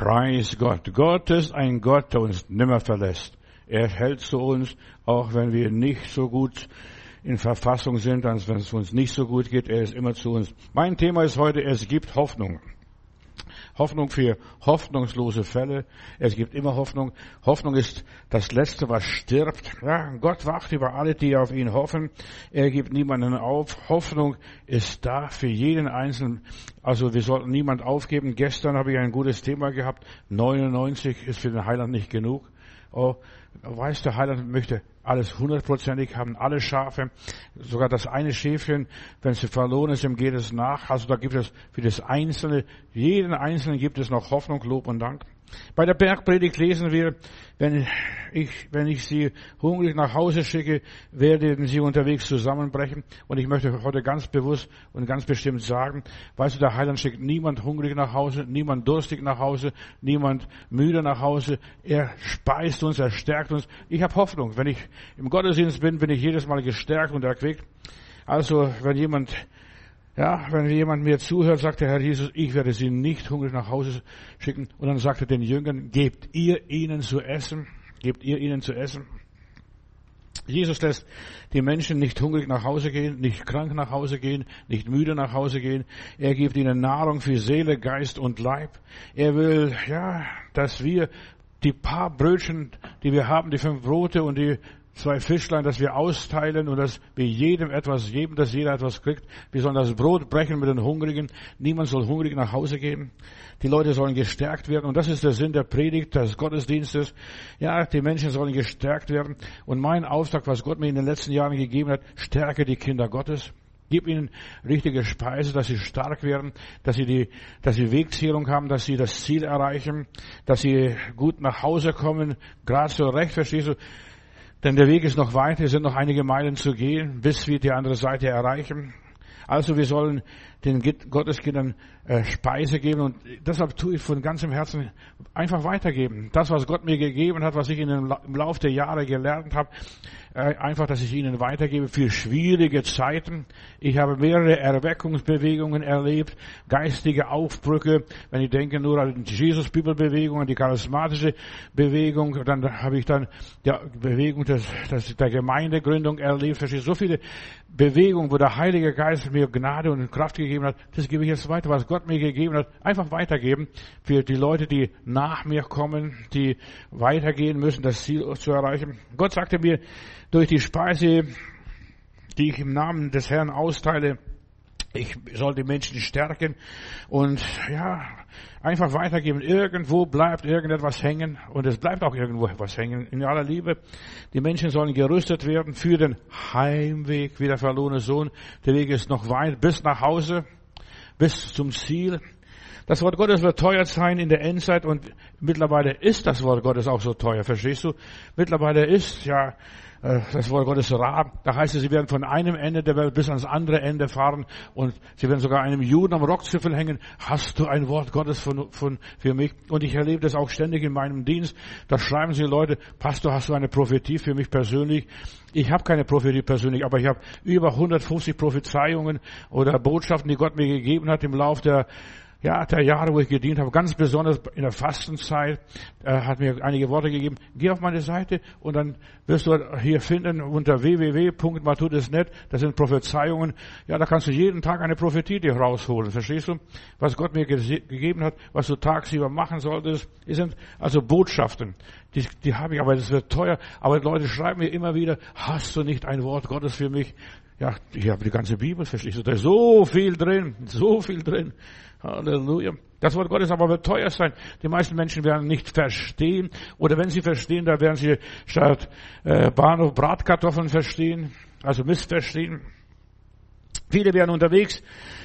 Preis Gott. Gott ist ein Gott, der uns nimmer verlässt. Er hält zu uns, auch wenn wir nicht so gut in Verfassung sind, als wenn es uns nicht so gut geht. Er ist immer zu uns. Mein Thema ist heute, es gibt Hoffnung. Hoffnung für hoffnungslose Fälle. Es gibt immer Hoffnung. Hoffnung ist das Letzte, was stirbt. Ja, Gott wacht über alle, die auf ihn hoffen. Er gibt niemanden auf. Hoffnung ist da für jeden Einzelnen. Also wir sollten niemand aufgeben. Gestern habe ich ein gutes Thema gehabt. 99 ist für den Heiland nicht genug. Oh, weiß der Heiland möchte alles hundertprozentig haben, alle Schafe, sogar das eine Schäfchen, wenn sie verloren ist, ihm geht es nach. Also da gibt es für das Einzelne, jeden Einzelnen gibt es noch Hoffnung, Lob und Dank. Bei der Bergpredigt lesen wir, wenn ich, wenn ich sie hungrig nach Hause schicke, werden sie unterwegs zusammenbrechen. Und ich möchte heute ganz bewusst und ganz bestimmt sagen, weißt du, der Heiland schickt niemand hungrig nach Hause, niemand durstig nach Hause, niemand müde nach Hause. Er speist uns, er stärkt uns. Ich habe Hoffnung. Wenn ich im Gottesdienst bin, bin ich jedes Mal gestärkt und erquickt. Also, wenn jemand ja, wenn jemand mir zuhört, sagt der Herr Jesus, ich werde sie nicht hungrig nach Hause schicken. Und dann sagt er den Jüngern, gebt ihr ihnen zu essen, gebt ihr ihnen zu essen. Jesus lässt die Menschen nicht hungrig nach Hause gehen, nicht krank nach Hause gehen, nicht müde nach Hause gehen. Er gibt ihnen Nahrung für Seele, Geist und Leib. Er will, ja, dass wir die paar Brötchen, die wir haben, die fünf Brote und die zwei Fischlein, dass wir austeilen und dass wir jedem etwas geben, dass jeder etwas kriegt. Wir sollen das Brot brechen mit den Hungrigen. Niemand soll hungrig nach Hause gehen. Die Leute sollen gestärkt werden. Und das ist der Sinn der Predigt, des Gottesdienstes. Ja, die Menschen sollen gestärkt werden. Und mein Auftrag, was Gott mir in den letzten Jahren gegeben hat, stärke die Kinder Gottes. Gib ihnen richtige Speise, dass sie stark werden, dass sie die, dass sie Wegzielung haben, dass sie das Ziel erreichen, dass sie gut nach Hause kommen, gerade so recht, verstehst du? Denn der Weg ist noch weit, es sind noch einige Meilen zu gehen, bis wir die andere Seite erreichen. Also wir sollen den Gotteskindern äh, Speise geben und deshalb tue ich von ganzem Herzen einfach weitergeben. Das, was Gott mir gegeben hat, was ich im Laufe der Jahre gelernt habe, einfach, dass ich ihnen weitergebe für schwierige Zeiten. Ich habe mehrere Erweckungsbewegungen erlebt, geistige Aufbrücke. Wenn ich denke nur an die Jesus-Bibelbewegung, an die charismatische Bewegung, dann habe ich dann die Bewegung des, des, der Gemeindegründung erlebt. Verstehst so viele Bewegungen, wo der Heilige Geist mir Gnade und Kraft gegeben hat. Das gebe ich jetzt weiter, was Gott mir gegeben hat. Einfach weitergeben für die Leute, die nach mir kommen, die weitergehen müssen, das Ziel zu erreichen. Gott sagte mir, durch die Speise, die ich im Namen des Herrn austeile, ich soll die Menschen stärken und ja, einfach weitergeben. Irgendwo bleibt irgendetwas hängen und es bleibt auch irgendwo etwas hängen. In aller Liebe. Die Menschen sollen gerüstet werden für den Heimweg, wie der verlorene Sohn. Der Weg ist noch weit bis nach Hause, bis zum Ziel. Das Wort Gottes wird teuer sein in der Endzeit und mittlerweile ist das Wort Gottes auch so teuer, verstehst du? Mittlerweile ist ja äh, das Wort Gottes rar. Da heißt es, sie werden von einem Ende der Welt bis ans andere Ende fahren und sie werden sogar einem Juden am Rockzipfel hängen. Hast du ein Wort Gottes von, von, für mich? Und ich erlebe das auch ständig in meinem Dienst. Da schreiben sie Leute, Pastor, hast du eine Prophetie für mich persönlich? Ich habe keine Prophetie persönlich, aber ich habe über 150 Prophezeiungen oder Botschaften, die Gott mir gegeben hat im Lauf der ja, der Jahre, wo ich gedient habe, ganz besonders in der Fastenzeit, äh, hat mir einige Worte gegeben. Geh auf meine Seite und dann wirst du hier finden unter www.matudis.net, das sind Prophezeiungen. Ja, da kannst du jeden Tag eine Prophetie dir rausholen. Verstehst du? Was Gott mir ge gegeben hat, was du tagsüber machen solltest, sind also Botschaften. Die, die habe ich, aber das wird teuer. Aber Leute schreiben mir immer wieder, hast du nicht ein Wort Gottes für mich? Ja, ich habe die ganze Bibel, verstehst du? Da ist so viel drin, so viel drin. Halleluja. Das Wort Gottes aber wird teuer sein. Die meisten Menschen werden nicht verstehen. Oder wenn sie verstehen, da werden sie statt äh, Bahnhof Bratkartoffeln verstehen, also missverstehen. Viele werden unterwegs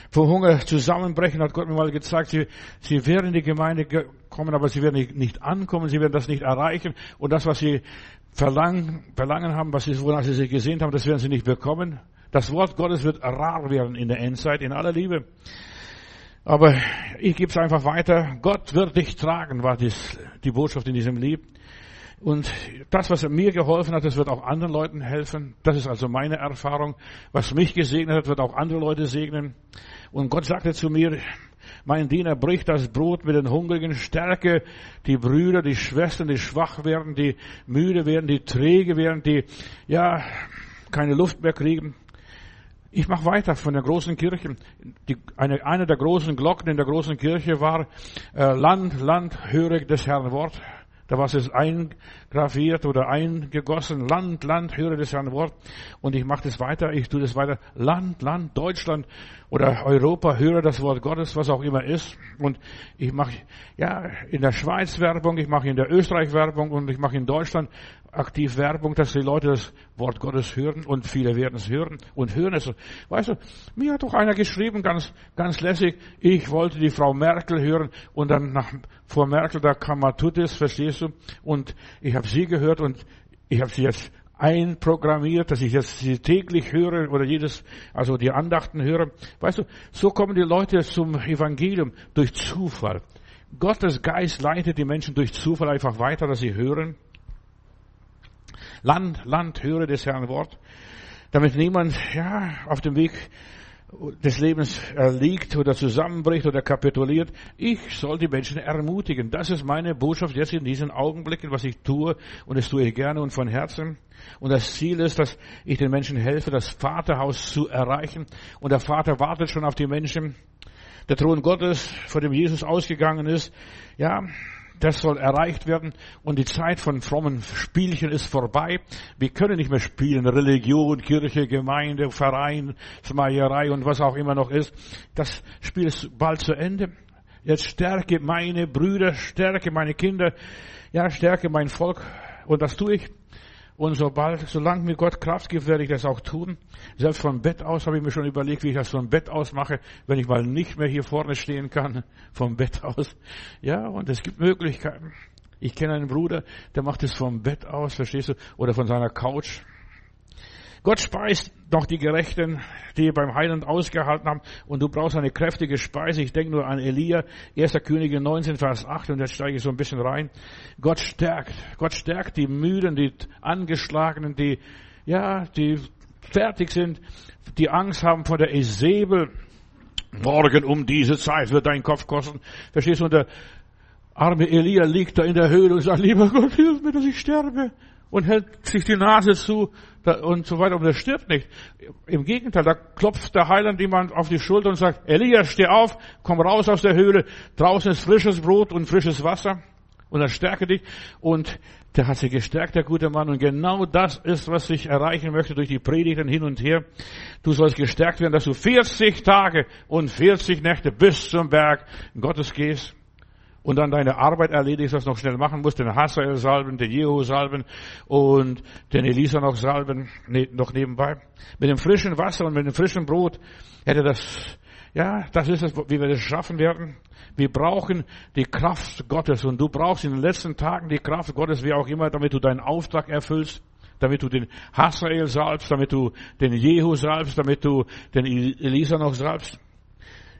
vor Hunger zusammenbrechen, hat Gott mir mal gezeigt. Sie, sie werden in die Gemeinde kommen, aber sie werden nicht, nicht ankommen, sie werden das nicht erreichen. Und das, was sie verlangen, verlangen haben, was sie, wonach sie sich gesehnt haben, das werden sie nicht bekommen. Das Wort Gottes wird rar werden in der Endzeit, in aller Liebe. Aber ich gebe es einfach weiter. Gott wird dich tragen, war dies, die Botschaft in diesem Lied. Und das, was mir geholfen hat, das wird auch anderen Leuten helfen. Das ist also meine Erfahrung. Was mich gesegnet hat, wird auch andere Leute segnen. Und Gott sagte zu mir, Mein Diener bricht das Brot mit den Hungrigen, stärke die Brüder, die Schwestern, die schwach werden, die müde werden, die träge werden, die, ja, keine Luft mehr kriegen. Ich mache weiter von der großen Kirche. Die, eine, eine der großen Glocken in der großen Kirche war, äh, Land, Land, höre des Herrn Wort. Da war es eingraviert oder eingegossen. Land, Land, höre das Herrn Wort. Und ich mache das weiter, ich tue das weiter. Land, Land, Deutschland oder Europa, höre das Wort Gottes, was auch immer ist. Und ich mache ja in der Schweiz Werbung, ich mache in der Österreich Werbung und ich mache in Deutschland aktiv Werbung, dass die Leute das Wort Gottes hören und viele werden es hören und hören es. Weißt du, mir hat doch einer geschrieben, ganz, ganz lässig, ich wollte die Frau Merkel hören und dann nach, vor Merkel, da kam Matutis, verstehst du? Und ich habe sie gehört und ich habe sie jetzt einprogrammiert, dass ich jetzt sie täglich höre oder jedes, also die Andachten höre. Weißt du, so kommen die Leute zum Evangelium durch Zufall. Gottes Geist leitet die Menschen durch Zufall einfach weiter, dass sie hören. Land, Land, höre des Herrn Wort, damit niemand, ja, auf dem Weg des Lebens erliegt oder zusammenbricht oder kapituliert. Ich soll die Menschen ermutigen. Das ist meine Botschaft jetzt in diesen Augenblicken, was ich tue. Und das tue ich gerne und von Herzen. Und das Ziel ist, dass ich den Menschen helfe, das Vaterhaus zu erreichen. Und der Vater wartet schon auf die Menschen. Der Thron Gottes, vor dem Jesus ausgegangen ist. Ja, das soll erreicht werden und die Zeit von frommen Spielchen ist vorbei. Wir können nicht mehr spielen. Religion, Kirche, Gemeinde, Verein, Schmeierei und was auch immer noch ist. Das Spiel ist bald zu Ende. Jetzt stärke meine Brüder, stärke meine Kinder, ja, stärke mein Volk. Und das tue ich. Und sobald, solange mir Gott Kraft gibt, werde ich das auch tun. Selbst vom Bett aus habe ich mir schon überlegt, wie ich das vom Bett aus mache, wenn ich mal nicht mehr hier vorne stehen kann, vom Bett aus. Ja, und es gibt Möglichkeiten. Ich kenne einen Bruder, der macht es vom Bett aus, verstehst du, oder von seiner Couch. Gott speist doch die Gerechten, die beim Heiland ausgehalten haben. Und du brauchst eine kräftige Speise. Ich denke nur an Elia, 1. Könige 19, Vers 8. Und jetzt steige ich so ein bisschen rein. Gott stärkt. Gott stärkt die Müden, die Angeschlagenen, die, ja, die fertig sind, die Angst haben vor der Esebel. Morgen um diese Zeit wird dein Kopf kosten. Verstehst du? Und der arme Elia liegt da in der Höhle und sagt, lieber Gott, hilf mir, dass ich sterbe und hält sich die Nase zu und so weiter und er stirbt nicht. Im Gegenteil, da klopft der Heiland jemand auf die Schulter und sagt, Elias, steh auf, komm raus aus der Höhle, draußen ist frisches Brot und frisches Wasser und er stärke dich und der hat sich gestärkt, der gute Mann. Und genau das ist, was ich erreichen möchte durch die Predigten hin und her. Du sollst gestärkt werden, dass du 40 Tage und 40 Nächte bis zum Berg Gottes gehst und dann deine Arbeit erledigst, was noch schnell machen musst, den Hazael salben, den Jehu salben und den Elisa noch salben, ne, noch nebenbei. Mit dem frischen Wasser und mit dem frischen Brot hätte das, ja, das ist es, wie wir das schaffen werden. Wir brauchen die Kraft Gottes und du brauchst in den letzten Tagen die Kraft Gottes, wie auch immer, damit du deinen Auftrag erfüllst damit du den Hazael salbst, damit du den Jehu salbst, damit du den Elisa noch salbst.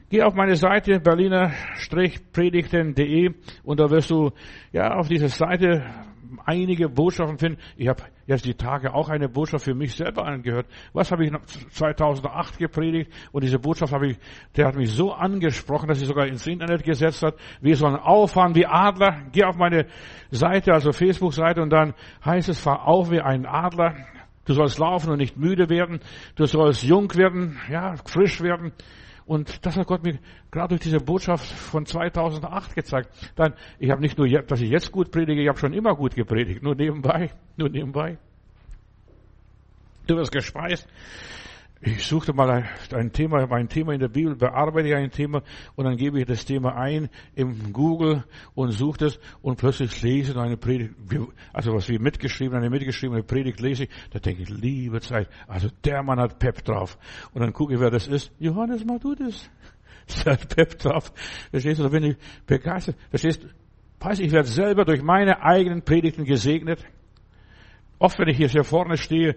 Geh auf meine Seite berliner-predigten.de und da wirst du ja auf dieser Seite einige Botschaften finden. Ich habe jetzt die Tage auch eine Botschaft für mich selber angehört. Was habe ich 2008 gepredigt? Und diese Botschaft habe ich, der hat mich so angesprochen, dass sie sogar ins Internet gesetzt hat. Wir sollen auffahren wie Adler. Geh auf meine Seite, also Facebook-Seite, und dann heißt es, fahr auf wie ein Adler. Du sollst laufen und nicht müde werden. Du sollst jung werden, ja, frisch werden. Und das hat Gott mir gerade durch diese Botschaft von 2008 gezeigt. Dann, ich habe nicht nur, dass ich jetzt gut predige, ich habe schon immer gut gepredigt. Nur nebenbei, nur nebenbei. Du wirst gespeist. Ich suchte mal ein Thema, ein Thema in der Bibel, bearbeite ein Thema und dann gebe ich das Thema ein im Google und suche das und plötzlich lese ich eine Predigt, also was wir mitgeschrieben, eine mitgeschriebene Predigt lese ich, da denke ich, liebe Zeit, also der Mann hat Pep drauf. Und dann gucke ich, wer das ist. Johannes, mach du das. Der hat Pep drauf. Verstehst du, da bin ich begeistert. Verstehst du? Weiß ich werde selber durch meine eigenen Predigten gesegnet. Oft, wenn ich hier vorne stehe,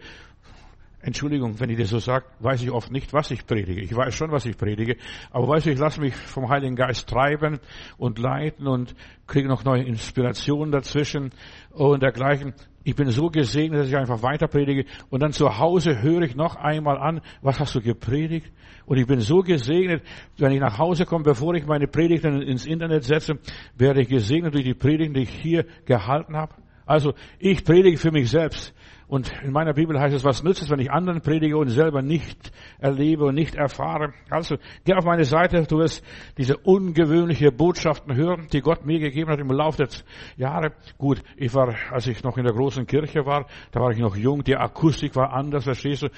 Entschuldigung, wenn ich das so sage, weiß ich oft nicht, was ich predige. Ich weiß schon, was ich predige, aber weiß ich, ich lasse mich vom Heiligen Geist treiben und leiten und kriege noch neue Inspirationen dazwischen und dergleichen. Ich bin so gesegnet, dass ich einfach weiter predige und dann zu Hause höre ich noch einmal an, was hast du gepredigt? Und ich bin so gesegnet, wenn ich nach Hause komme, bevor ich meine Predigten ins Internet setze, werde ich gesegnet durch die Predigten, die ich hier gehalten habe. Also ich predige für mich selbst. Und in meiner Bibel heißt es, was nützt es, wenn ich anderen predige und selber nicht erlebe und nicht erfahre? Also, geh auf meine Seite, du wirst diese ungewöhnliche Botschaften hören, die Gott mir gegeben hat im Laufe der Jahre. Gut, ich war, als ich noch in der großen Kirche war, da war ich noch jung, die Akustik war anders, verstehst du?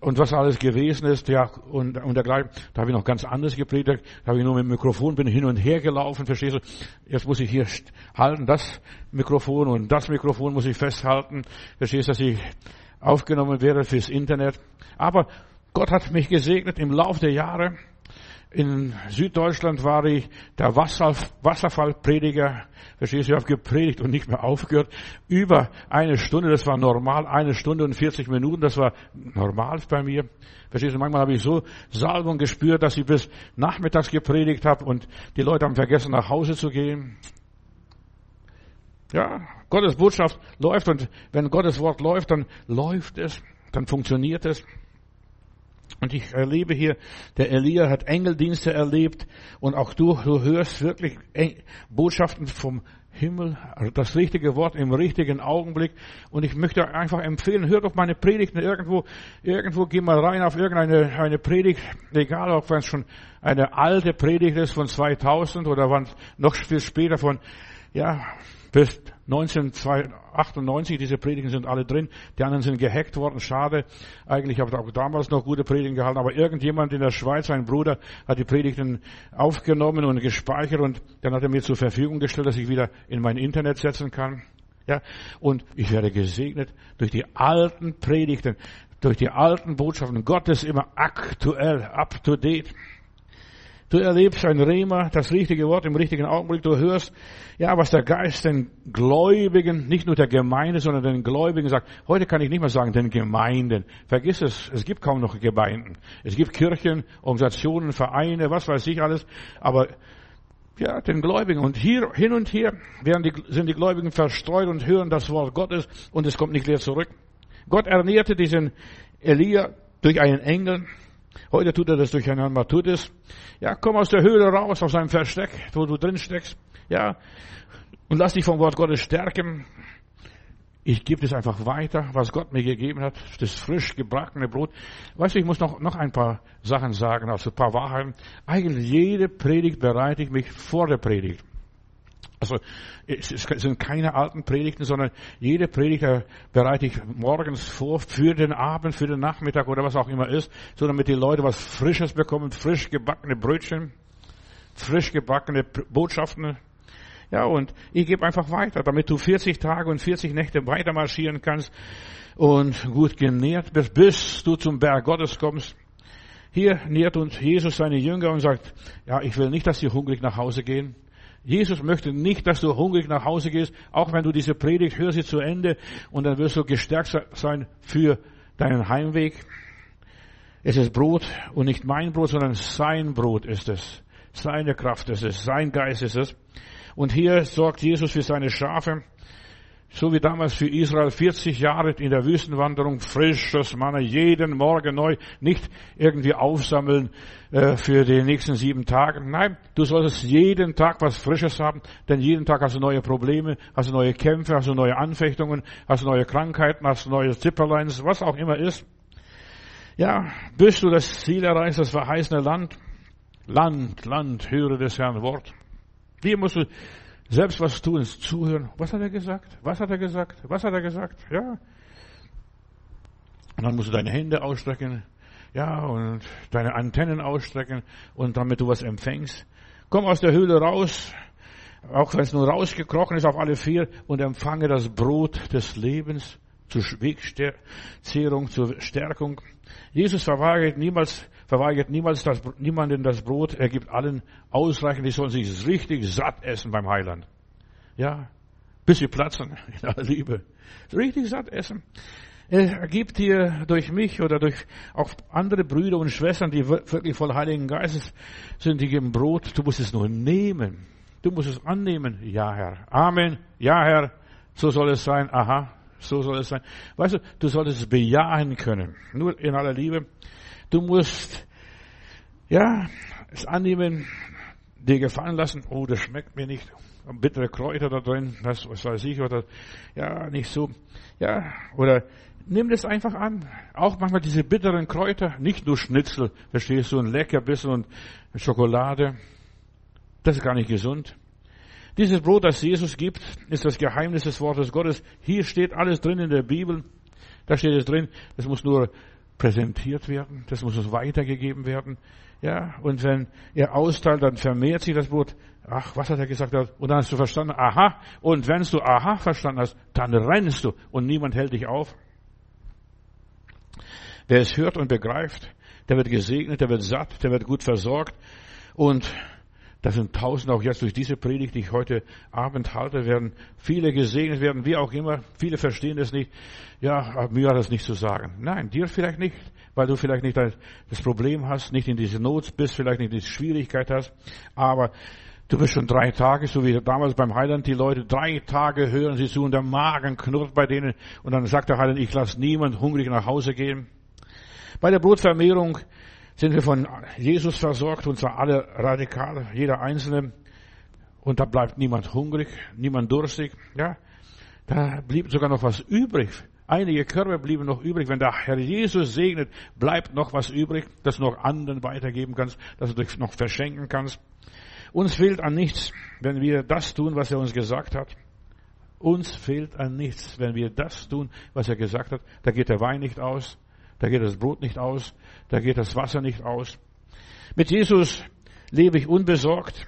Und was alles gewesen ist, ja, und, und dergleichen, da habe ich noch ganz anders gepredigt, da habe ich nur mit dem Mikrofon, bin hin und her gelaufen, verstehst du, jetzt muss ich hier halten, das Mikrofon und das Mikrofon muss ich festhalten, verstehst du, dass ich aufgenommen werde fürs Internet, aber Gott hat mich gesegnet im Laufe der Jahre, in Süddeutschland war ich der Wasser, Wasserfallprediger. Verstehst du, ich habe gepredigt und nicht mehr aufgehört. Über eine Stunde, das war normal, eine Stunde und 40 Minuten, das war normal bei mir. Verstehst du, manchmal habe ich so Salbung gespürt, dass ich bis nachmittags gepredigt habe und die Leute haben vergessen, nach Hause zu gehen. Ja, Gottes Botschaft läuft und wenn Gottes Wort läuft, dann läuft es, dann funktioniert es. Und ich erlebe hier, der Elia hat Engeldienste erlebt und auch du, du hörst wirklich Botschaften vom Himmel, das richtige Wort im richtigen Augenblick. Und ich möchte einfach empfehlen, hört auf meine Predigten irgendwo, irgendwo geh mal rein auf irgendeine eine Predigt, egal ob es schon eine alte Predigt ist von 2000 oder wann noch viel später von, ja, bis 1998, diese Predigen sind alle drin. Die anderen sind gehackt worden. Schade. Eigentlich habe ich auch damals noch gute Predigen gehalten. Aber irgendjemand in der Schweiz, ein Bruder, hat die Predigten aufgenommen und gespeichert und dann hat er mir zur Verfügung gestellt, dass ich wieder in mein Internet setzen kann. Ja. Und ich werde gesegnet durch die alten Predigten, durch die alten Botschaften. Gott ist immer aktuell, up to date. Du erlebst ein Rema, das richtige Wort im richtigen Augenblick. Du hörst, ja, was der Geist den Gläubigen, nicht nur der Gemeinde, sondern den Gläubigen sagt. Heute kann ich nicht mehr sagen, den Gemeinden. Vergiss es, es gibt kaum noch Gemeinden. Es gibt Kirchen, Organisationen, Vereine, was weiß ich alles. Aber, ja, den Gläubigen. Und hier, hin und her werden die, sind die Gläubigen verstreut und hören das Wort Gottes und es kommt nicht leer zurück. Gott ernährte diesen Elia durch einen Engel. Heute tut er das durch einen Matthäus. Ja, komm aus der Höhle raus, aus seinem Versteck, wo du drin steckst. Ja, und lass dich vom Wort Gottes stärken. Ich gebe es einfach weiter, was Gott mir gegeben hat, das frisch gebackene Brot. Weißt du, ich muss noch, noch ein paar Sachen sagen, also ein paar Wahrheiten. Eigentlich jede Predigt bereite ich mich vor der Predigt. Also es sind keine alten Predigten, sondern jede Predigt bereite ich morgens vor für den Abend, für den Nachmittag oder was auch immer ist, so damit die Leute was Frisches bekommen, frisch gebackene Brötchen, frisch gebackene Botschaften. Ja, und ich gebe einfach weiter, damit du 40 Tage und 40 Nächte weiter marschieren kannst und gut genährt bist, bis du zum Berg Gottes kommst. Hier nährt uns Jesus seine Jünger und sagt, ja, ich will nicht, dass sie hungrig nach Hause gehen. Jesus möchte nicht, dass du hungrig nach Hause gehst, auch wenn du diese Predigt hörst sie zu Ende und dann wirst du gestärkt sein für deinen Heimweg. Es ist Brot und nicht mein Brot, sondern sein Brot ist es. Seine Kraft ist es, sein Geist ist es. Und hier sorgt Jesus für seine Schafe. So wie damals für Israel 40 Jahre in der Wüstenwanderung, frisches Manna, jeden Morgen neu, nicht irgendwie aufsammeln äh, für die nächsten sieben Tage. Nein, du solltest jeden Tag was Frisches haben, denn jeden Tag hast du neue Probleme, hast du neue Kämpfe, hast du neue Anfechtungen, hast du neue Krankheiten, hast du neue Zipperleins, was auch immer ist. Ja, bis du das Ziel erreichst, das verheißene Land. Land, Land, höre des Herrn Wort. Hier musst du selbst was tun, zuhören. Was hat er gesagt? Was hat er gesagt? Was hat er gesagt? Ja. Und dann musst du deine Hände ausstrecken. Ja, und deine Antennen ausstrecken. Und damit du was empfängst. Komm aus der Höhle raus. Auch wenn es nur rausgekrochen ist auf alle vier. Und empfange das Brot des Lebens zur Wegzehrung, zur Stärkung. Jesus verweigert niemals verweigert niemals das, niemanden das Brot, er gibt allen ausreichend, die sollen sich richtig satt essen beim Heiland. Ja, bis sie platzen in aller Liebe. Richtig satt essen. Er gibt dir durch mich oder durch auch andere Brüder und Schwestern, die wirklich voll Heiligen Geistes sind, die geben Brot. Du musst es nur nehmen. Du musst es annehmen. Ja, Herr. Amen. Ja, Herr. So soll es sein. Aha. So soll es sein. Weißt du, du solltest es bejahen können. Nur in aller Liebe. Du musst, ja, es annehmen, dir gefallen lassen. Oh, das schmeckt mir nicht. Bittere Kräuter da drin, das, was weiß ich, oder, ja, nicht so. Ja, oder nimm das einfach an. Auch manchmal diese bitteren Kräuter, nicht nur Schnitzel, verstehst du, ein Leckerbissen und Schokolade. Das ist gar nicht gesund. Dieses Brot, das Jesus gibt, ist das Geheimnis des Wortes Gottes. Hier steht alles drin in der Bibel. Da steht es drin. Das muss nur präsentiert werden. Das muss uns weitergegeben werden. Ja, und wenn er austeilt, dann vermehrt sich das Brot. Ach, was hat er gesagt? Und dann hast du verstanden, aha. Und wenn du aha verstanden hast, dann rennst du und niemand hält dich auf. Wer es hört und begreift, der wird gesegnet, der wird satt, der wird gut versorgt. Und da sind tausend auch jetzt durch diese Predigt, die ich heute Abend halte, werden viele gesegnet werden, wie auch immer. Viele verstehen es nicht. Ja, mir hat das nicht zu sagen. Nein, dir vielleicht nicht, weil du vielleicht nicht das Problem hast, nicht in diese Not bist, vielleicht nicht diese Schwierigkeit hast. Aber Du bist schon drei Tage, so wie damals beim Heiland, die Leute, drei Tage hören sie zu und der Magen knurrt bei denen. Und dann sagt der Heiland, ich lasse niemand hungrig nach Hause gehen. Bei der Brotvermehrung sind wir von Jesus versorgt, und zwar alle radikal, jeder Einzelne. Und da bleibt niemand hungrig, niemand durstig, ja. Da blieb sogar noch was übrig. Einige Körbe blieben noch übrig. Wenn der Herr Jesus segnet, bleibt noch was übrig, das du noch anderen weitergeben kannst, das du noch verschenken kannst. Uns fehlt an nichts, wenn wir das tun, was er uns gesagt hat. Uns fehlt an nichts, wenn wir das tun, was er gesagt hat. Da geht der Wein nicht aus, da geht das Brot nicht aus, da geht das Wasser nicht aus. Mit Jesus lebe ich unbesorgt.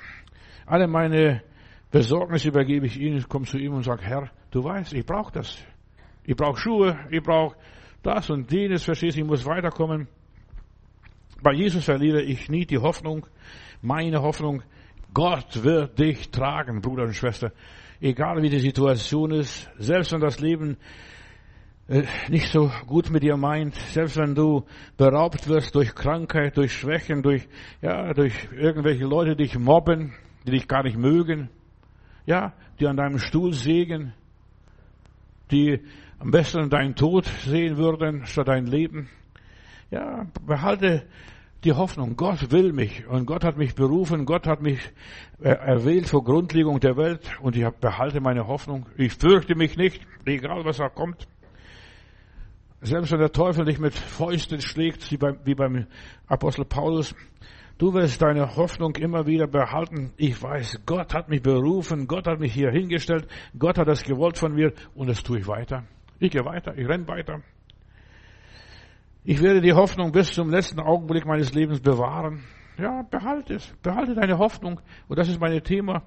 Alle meine Besorgnis übergebe ich ihm, komme zu ihm und sage, Herr, du weißt, ich brauche das. Ich brauche Schuhe, ich brauche das und jenes, verstehst du, ich muss weiterkommen. Bei Jesus verliere ich nie die Hoffnung, meine Hoffnung, Gott wird dich tragen, Bruder und Schwester. Egal wie die Situation ist, selbst wenn das Leben nicht so gut mit dir meint, selbst wenn du beraubt wirst durch Krankheit, durch Schwächen, durch, ja, durch irgendwelche Leute, die dich mobben, die dich gar nicht mögen, ja, die an deinem Stuhl sägen, die am besten deinen Tod sehen würden statt dein Leben. Ja, behalte die Hoffnung, Gott will mich und Gott hat mich berufen, Gott hat mich äh, erwählt vor Grundlegung der Welt und ich behalte meine Hoffnung. Ich fürchte mich nicht, egal was da kommt. Selbst wenn der Teufel dich mit Fäusten schlägt, wie beim, wie beim Apostel Paulus, du wirst deine Hoffnung immer wieder behalten. Ich weiß, Gott hat mich berufen, Gott hat mich hier hingestellt, Gott hat das gewollt von mir und das tue ich weiter. Ich gehe weiter, ich renne weiter. Ich werde die Hoffnung bis zum letzten Augenblick meines Lebens bewahren. Ja, behalte es. Behalte deine Hoffnung. Und das ist mein Thema.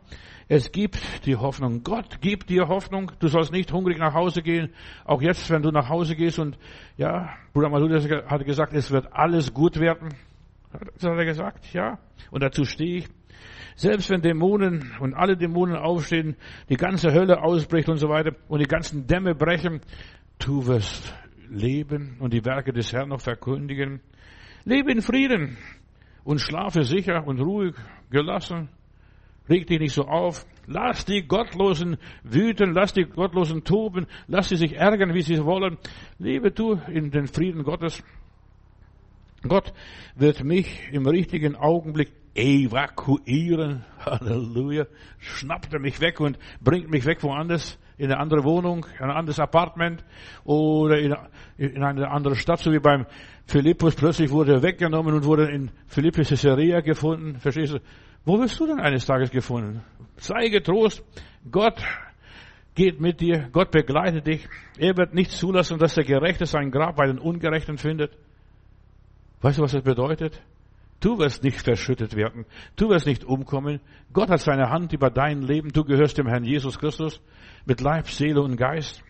Es gibt die Hoffnung. Gott gibt dir Hoffnung. Du sollst nicht hungrig nach Hause gehen. Auch jetzt, wenn du nach Hause gehst und, ja, Bruder Maludas hat gesagt, es wird alles gut werden. Das hat er gesagt, ja. Und dazu stehe ich. Selbst wenn Dämonen und alle Dämonen aufstehen, die ganze Hölle ausbricht und so weiter und die ganzen Dämme brechen, du wirst leben und die Werke des Herrn noch verkündigen. Lebe in Frieden und schlafe sicher und ruhig, gelassen. Reg dich nicht so auf. Lass die Gottlosen wüten, lass die Gottlosen toben, lass sie sich ärgern, wie sie wollen. Lebe du in den Frieden Gottes. Gott wird mich im richtigen Augenblick evakuieren. Halleluja. Schnappt er mich weg und bringt mich weg woanders in eine andere Wohnung, in ein anderes Apartment oder in, in eine andere Stadt, so wie beim Philippus. Plötzlich wurde er weggenommen und wurde in Philippus Caesarea gefunden. Verstehst du? Wo wirst du denn eines Tages gefunden? Sei getrost. Gott geht mit dir. Gott begleitet dich. Er wird nicht zulassen, dass der Gerechte sein Grab bei den Ungerechten findet. Weißt du, was das bedeutet? Du wirst nicht verschüttet werden. Du wirst nicht umkommen. Gott hat seine Hand über dein Leben. Du gehörst dem Herrn Jesus Christus mit Leib, Seele und Geist.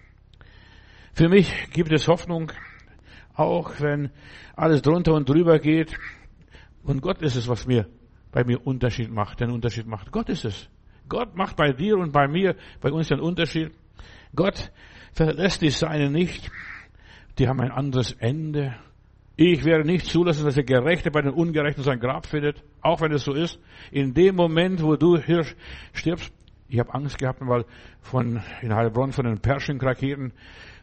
Für mich gibt es Hoffnung, auch wenn alles drunter und drüber geht. Und Gott ist es, was mir bei mir Unterschied macht, den Unterschied macht. Gott ist es. Gott macht bei dir und bei mir, bei uns den Unterschied. Gott verlässt die Seine nicht. die haben ein anderes Ende. Ich werde nicht zulassen, dass der Gerechte bei den Ungerechten sein Grab findet, auch wenn es so ist. In dem Moment, wo du hier stirbst, ich habe Angst gehabt, weil von in Heilbronn von den Pershing-Raketen,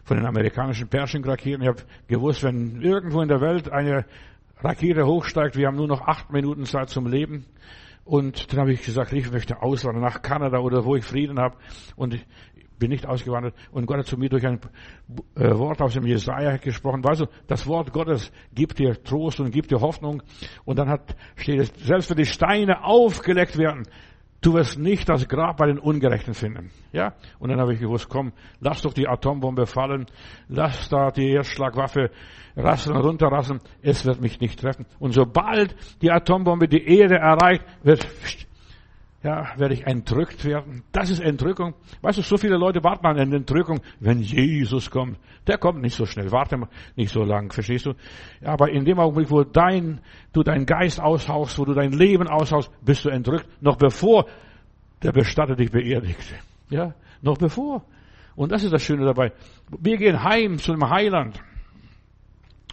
von den amerikanischen Pershing-Raketen, ich habe gewusst, wenn irgendwo in der Welt eine Rakete hochsteigt, wir haben nur noch acht Minuten Zeit zum Leben. Und dann habe ich gesagt, ich möchte auswandern nach Kanada oder wo ich Frieden habe. Und ich bin nicht ausgewandert. Und Gott hat zu mir durch ein äh, Wort aus dem Jesaja gesprochen. Weißt du, das Wort Gottes gibt dir Trost und gibt dir Hoffnung. Und dann hat, steht es, selbst wenn die Steine aufgeleckt werden, Du wirst nicht das Grab bei den Ungerechten finden. Ja? Und dann habe ich gewusst, komm, lass doch die Atombombe fallen, lass da die Erstschlagwaffe rassen, runterrassen, es wird mich nicht treffen. Und sobald die Atombombe die Erde erreicht, wird ja, werde ich entrückt werden. Das ist Entrückung. Weißt du, so viele Leute warten an eine Entrückung, wenn Jesus kommt. Der kommt nicht so schnell, warte nicht so lang, verstehst du? Aber in dem Augenblick, wo dein, du deinen Geist aushaust, wo du dein Leben aushaust, bist du entrückt, noch bevor der Bestatter dich beerdigt. Ja, noch bevor. Und das ist das Schöne dabei. Wir gehen heim zu dem Heiland.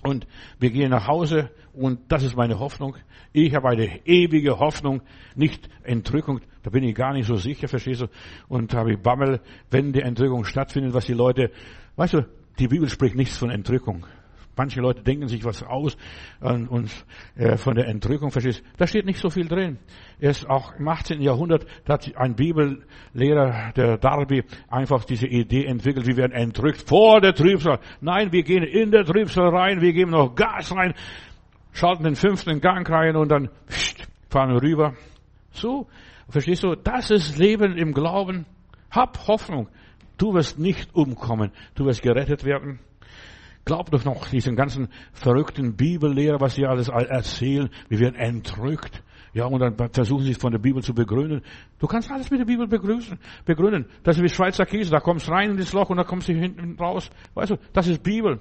Und wir gehen nach Hause und das ist meine Hoffnung. Ich habe eine ewige Hoffnung, nicht Entrückung. Da bin ich gar nicht so sicher, verstehst du? Und habe ich Bammel, wenn die Entrückung stattfindet, was die Leute, weißt du, die Bibel spricht nichts von Entrückung. Manche Leute denken sich was aus und, äh, von der Entrückung verstehst. Da steht nicht so viel drin. Erst auch im 18. Jahrhundert hat ein Bibellehrer, der Darby, einfach diese Idee entwickelt, wir werden entrückt vor der Trübsal. Nein, wir gehen in der Trübsal rein, wir geben noch Gas rein, schalten den fünften Gang rein und dann pst, fahren wir rüber. So, verstehst du? Das ist Leben im Glauben. Hab Hoffnung. Du wirst nicht umkommen. Du wirst gerettet werden. Glaub doch noch diesen ganzen verrückten Bibellehrer, was sie alles erzählen. Wir werden entrückt. Ja, und dann versuchen sie es von der Bibel zu begründen. Du kannst alles mit der Bibel begrüßen, begründen. Das ist wie Schweizer Käse. Da kommst rein in das Loch und da kommst du hinten raus. Weißt du, das ist Bibel.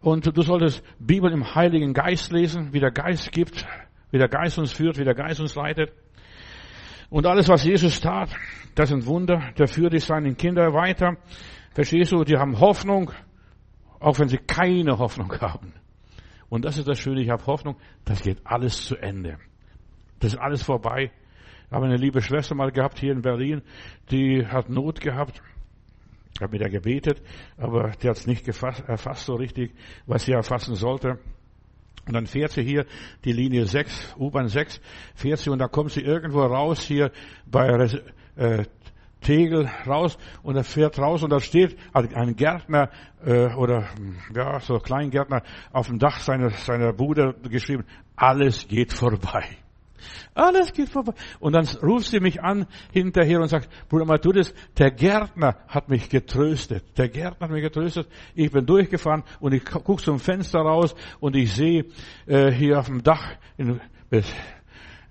Und du solltest Bibel im Heiligen Geist lesen, wie der Geist gibt, wie der Geist uns führt, wie der Geist uns leitet. Und alles, was Jesus tat, das sind Wunder. Der führt die seinen Kinder weiter. Verstehst du? Die haben Hoffnung auch wenn sie keine Hoffnung haben. Und das ist das Schöne, ich habe Hoffnung, das geht alles zu Ende. Das ist alles vorbei. Ich habe eine liebe Schwester mal gehabt hier in Berlin, die hat Not gehabt. Ich mit ihr gebetet, aber die hat es nicht gefasst, erfasst so richtig, was sie erfassen sollte. Und dann fährt sie hier die Linie 6, U-Bahn 6, fährt sie und da kommt sie irgendwo raus hier bei äh, Tegel raus und er fährt raus und da steht ein Gärtner äh, oder ja so Kleingärtner auf dem Dach seiner seiner Bude geschrieben: Alles geht vorbei. Alles geht vorbei. Und dann ruft sie mich an hinterher und sagt, Bruder Matthäus, der Gärtner hat mich getröstet. Der Gärtner hat mich getröstet. Ich bin durchgefahren und ich gucke zum Fenster raus und ich sehe äh, hier auf dem Dach in,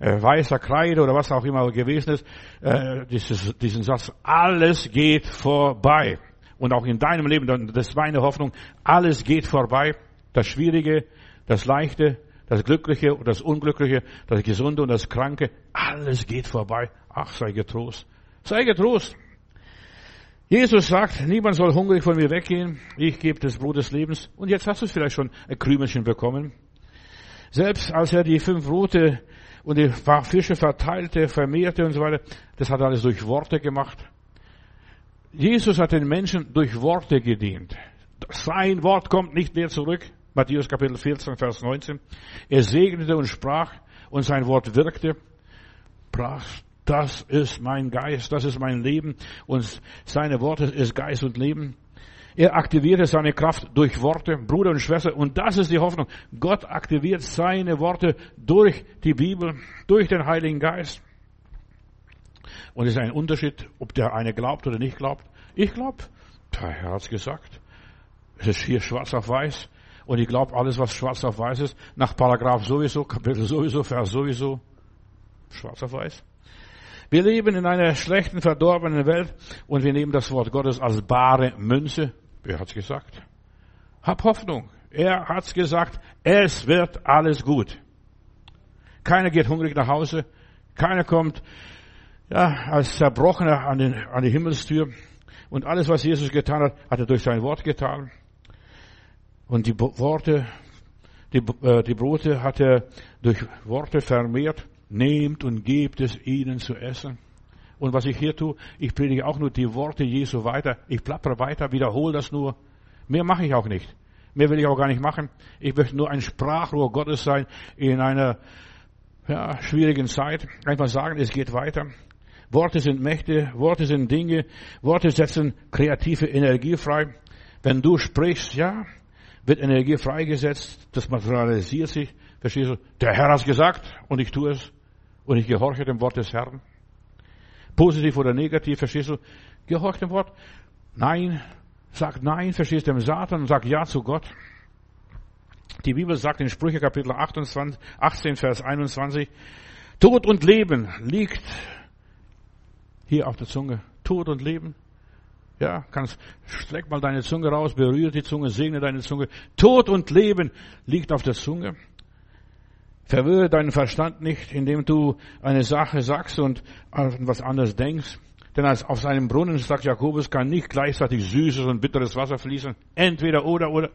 äh, weißer Kreide oder was auch immer gewesen ist, äh, dieses, diesen Satz, alles geht vorbei. Und auch in deinem Leben, das ist meine Hoffnung, alles geht vorbei. Das Schwierige, das Leichte, das Glückliche und das Unglückliche, das Gesunde und das Kranke, alles geht vorbei. Ach, sei getrost. Sei getrost. Jesus sagt, niemand soll hungrig von mir weggehen. Ich gebe das Brot des Lebens. Und jetzt hast du vielleicht schon ein Krümelchen bekommen. Selbst als er die fünf Brote und die Fische verteilte, vermehrte und so weiter. Das hat alles durch Worte gemacht. Jesus hat den Menschen durch Worte gedient. Sein Wort kommt nicht mehr zurück. Matthäus Kapitel 14, Vers 19. Er segnete und sprach und sein Wort wirkte. Das ist mein Geist, das ist mein Leben und seine Worte ist Geist und Leben. Er aktivierte seine Kraft durch Worte, Bruder und Schwester. Und das ist die Hoffnung. Gott aktiviert seine Worte durch die Bibel, durch den Heiligen Geist. Und es ist ein Unterschied, ob der eine glaubt oder nicht glaubt. Ich glaube, der Herr hat es gesagt. Es ist hier schwarz auf weiß. Und ich glaube alles, was schwarz auf weiß ist, nach Paragraph sowieso, Kapitel sowieso, Vers sowieso, schwarz auf weiß. Wir leben in einer schlechten, verdorbenen Welt und wir nehmen das Wort Gottes als bare Münze. Wer hat's gesagt? Hab Hoffnung. Er hat's gesagt. Es wird alles gut. Keiner geht hungrig nach Hause. Keiner kommt, ja, als Zerbrochener an, den, an die Himmelstür. Und alles, was Jesus getan hat, hat er durch sein Wort getan. Und die Worte, die, äh, die Brote hat er durch Worte vermehrt. Nehmt und gebt es ihnen zu essen. Und was ich hier tue, ich predige auch nur die Worte Jesu weiter. Ich plappere weiter, wiederhole das nur. Mehr mache ich auch nicht. Mehr will ich auch gar nicht machen. Ich möchte nur ein Sprachrohr Gottes sein in einer ja, schwierigen Zeit. Einfach sagen, es geht weiter. Worte sind Mächte, Worte sind Dinge, Worte setzen kreative Energie frei. Wenn du sprichst, ja, wird Energie freigesetzt, das materialisiert sich. Verstehst du? Der Herr hat gesagt und ich tue es und ich gehorche dem Wort des Herrn. Positiv oder negativ, verstehst du? Gehorch dem Wort. Nein, sag Nein, verstehst du dem Satan sag Ja zu Gott. Die Bibel sagt in Sprüche Kapitel 28, 18, Vers 21, Tod und Leben liegt hier auf der Zunge. Tod und Leben. Ja, kannst, streck mal deine Zunge raus, berühre die Zunge, segne deine Zunge. Tod und Leben liegt auf der Zunge. Verwirre deinen Verstand nicht, indem du eine Sache sagst und an was anderes denkst. Denn als auf seinem Brunnen, sagt Jakobus, kann nicht gleichzeitig süßes und bitteres Wasser fließen. Entweder oder oder.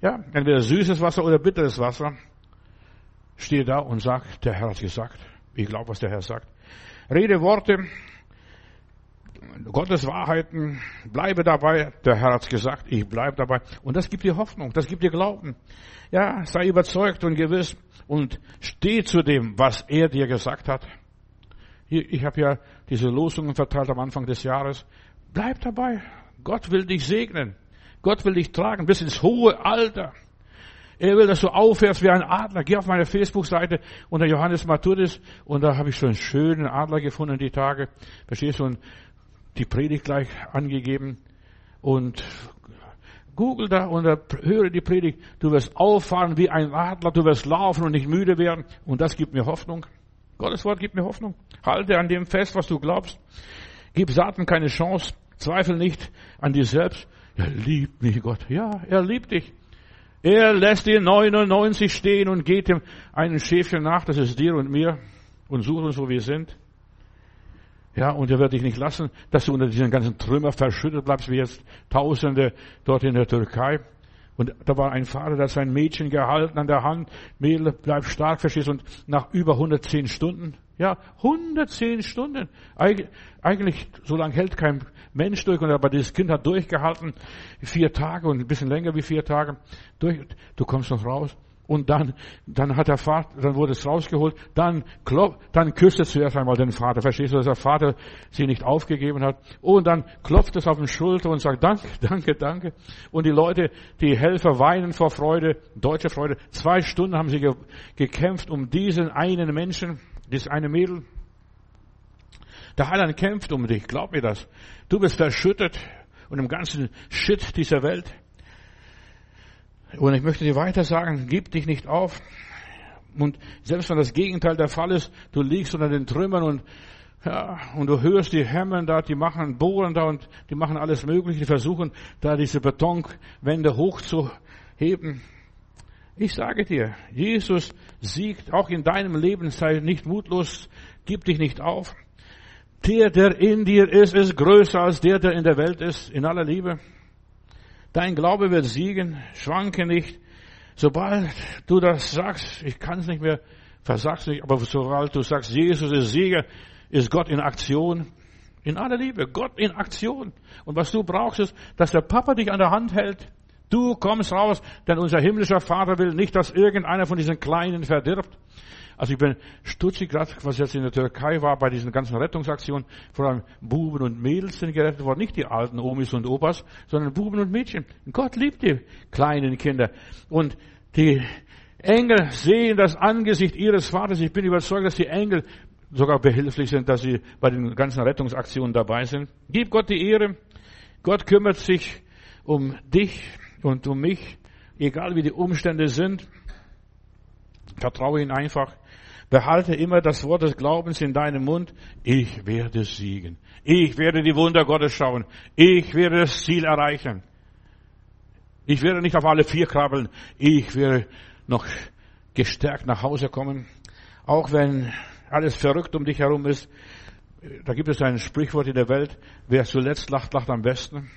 Ja, entweder süßes Wasser oder bitteres Wasser. Stehe da und sag, der Herr hat gesagt. Ich glaube, was der Herr sagt. Rede Worte, Gottes Wahrheiten, bleibe dabei. Der Herr hat gesagt, ich bleibe dabei. Und das gibt dir Hoffnung, das gibt dir Glauben. Ja, sei überzeugt und gewiss und steh zu dem, was er dir gesagt hat. Ich habe ja diese Losungen verteilt am Anfang des Jahres. Bleib dabei. Gott will dich segnen. Gott will dich tragen bis ins hohe Alter. Er will, dass du aufhörst wie ein Adler. Geh auf meine Facebook-Seite unter Johannes Maturis und da habe ich so einen schönen Adler gefunden die Tage. Verstehst du? Und die Predigt gleich angegeben und Google da und höre die Predigt. Du wirst auffahren wie ein Adler, du wirst laufen und nicht müde werden. Und das gibt mir Hoffnung. Gottes Wort gibt mir Hoffnung. Halte an dem fest, was du glaubst. Gib Satan keine Chance. Zweifel nicht an dir selbst. Er liebt mich, Gott. Ja, er liebt dich. Er lässt dir 99 stehen und geht dem einen Schäfchen nach, das ist dir und mir, und sucht uns, wo wir sind. Ja, und er wird dich nicht lassen, dass du unter diesen ganzen Trümmer verschüttet bleibst, wie jetzt Tausende dort in der Türkei. Und da war ein Vater, der sein Mädchen gehalten an der Hand. Mädel, bleib stark, verstehst Und nach über 110 Stunden, ja, 110 Stunden. Eigentlich, so lange hält kein Mensch durch. Und aber dieses Kind hat durchgehalten. Vier Tage und ein bisschen länger wie vier Tage. Durch, du kommst noch raus. Und dann, dann hat der Vater, dann wurde es rausgeholt, dann klopft, dann küsst es zuerst einmal den Vater. Verstehst du, dass der Vater sie nicht aufgegeben hat? Und dann klopft es auf den Schulter und sagt, danke, danke, danke. Und die Leute, die Helfer weinen vor Freude, deutsche Freude. Zwei Stunden haben sie ge gekämpft um diesen einen Menschen, dieses eine Mädel. Der Heiland kämpft um dich, glaub mir das. Du bist verschüttet und im ganzen Shit dieser Welt. Und ich möchte dir weiter sagen, gib dich nicht auf. Und selbst wenn das Gegenteil der Fall ist, du liegst unter den Trümmern und ja, und du hörst die Hämmern da, die machen, bohren da und die machen alles Mögliche, die versuchen da diese Betonwände hochzuheben. Ich sage dir, Jesus siegt auch in deinem Leben, sei nicht mutlos, gib dich nicht auf. Der, der in dir ist, ist größer als der, der in der Welt ist, in aller Liebe. Dein Glaube wird siegen, schwanke nicht. Sobald du das sagst, ich kann es nicht mehr, versagst nicht, aber sobald du sagst, Jesus ist Sieger, ist Gott in Aktion. In aller Liebe, Gott in Aktion. Und was du brauchst, ist, dass der Papa dich an der Hand hält. Du kommst raus, denn unser himmlischer Vater will nicht, dass irgendeiner von diesen Kleinen verdirbt. Also ich bin stutzig, gerade was jetzt in der Türkei war, bei diesen ganzen Rettungsaktionen, vor allem Buben und Mädels sind gerettet worden, nicht die alten Omis und Opas, sondern Buben und Mädchen. Gott liebt die kleinen Kinder. Und die Engel sehen das Angesicht ihres Vaters. Ich bin überzeugt, dass die Engel sogar behilflich sind, dass sie bei den ganzen Rettungsaktionen dabei sind. Gib Gott die Ehre. Gott kümmert sich um dich und um mich, egal wie die Umstände sind. Vertraue ihn einfach. Behalte immer das Wort des Glaubens in deinem Mund. Ich werde siegen. Ich werde die Wunder Gottes schauen. Ich werde das Ziel erreichen. Ich werde nicht auf alle vier krabbeln. Ich werde noch gestärkt nach Hause kommen. Auch wenn alles verrückt um dich herum ist. Da gibt es ein Sprichwort in der Welt. Wer zuletzt lacht, lacht am besten.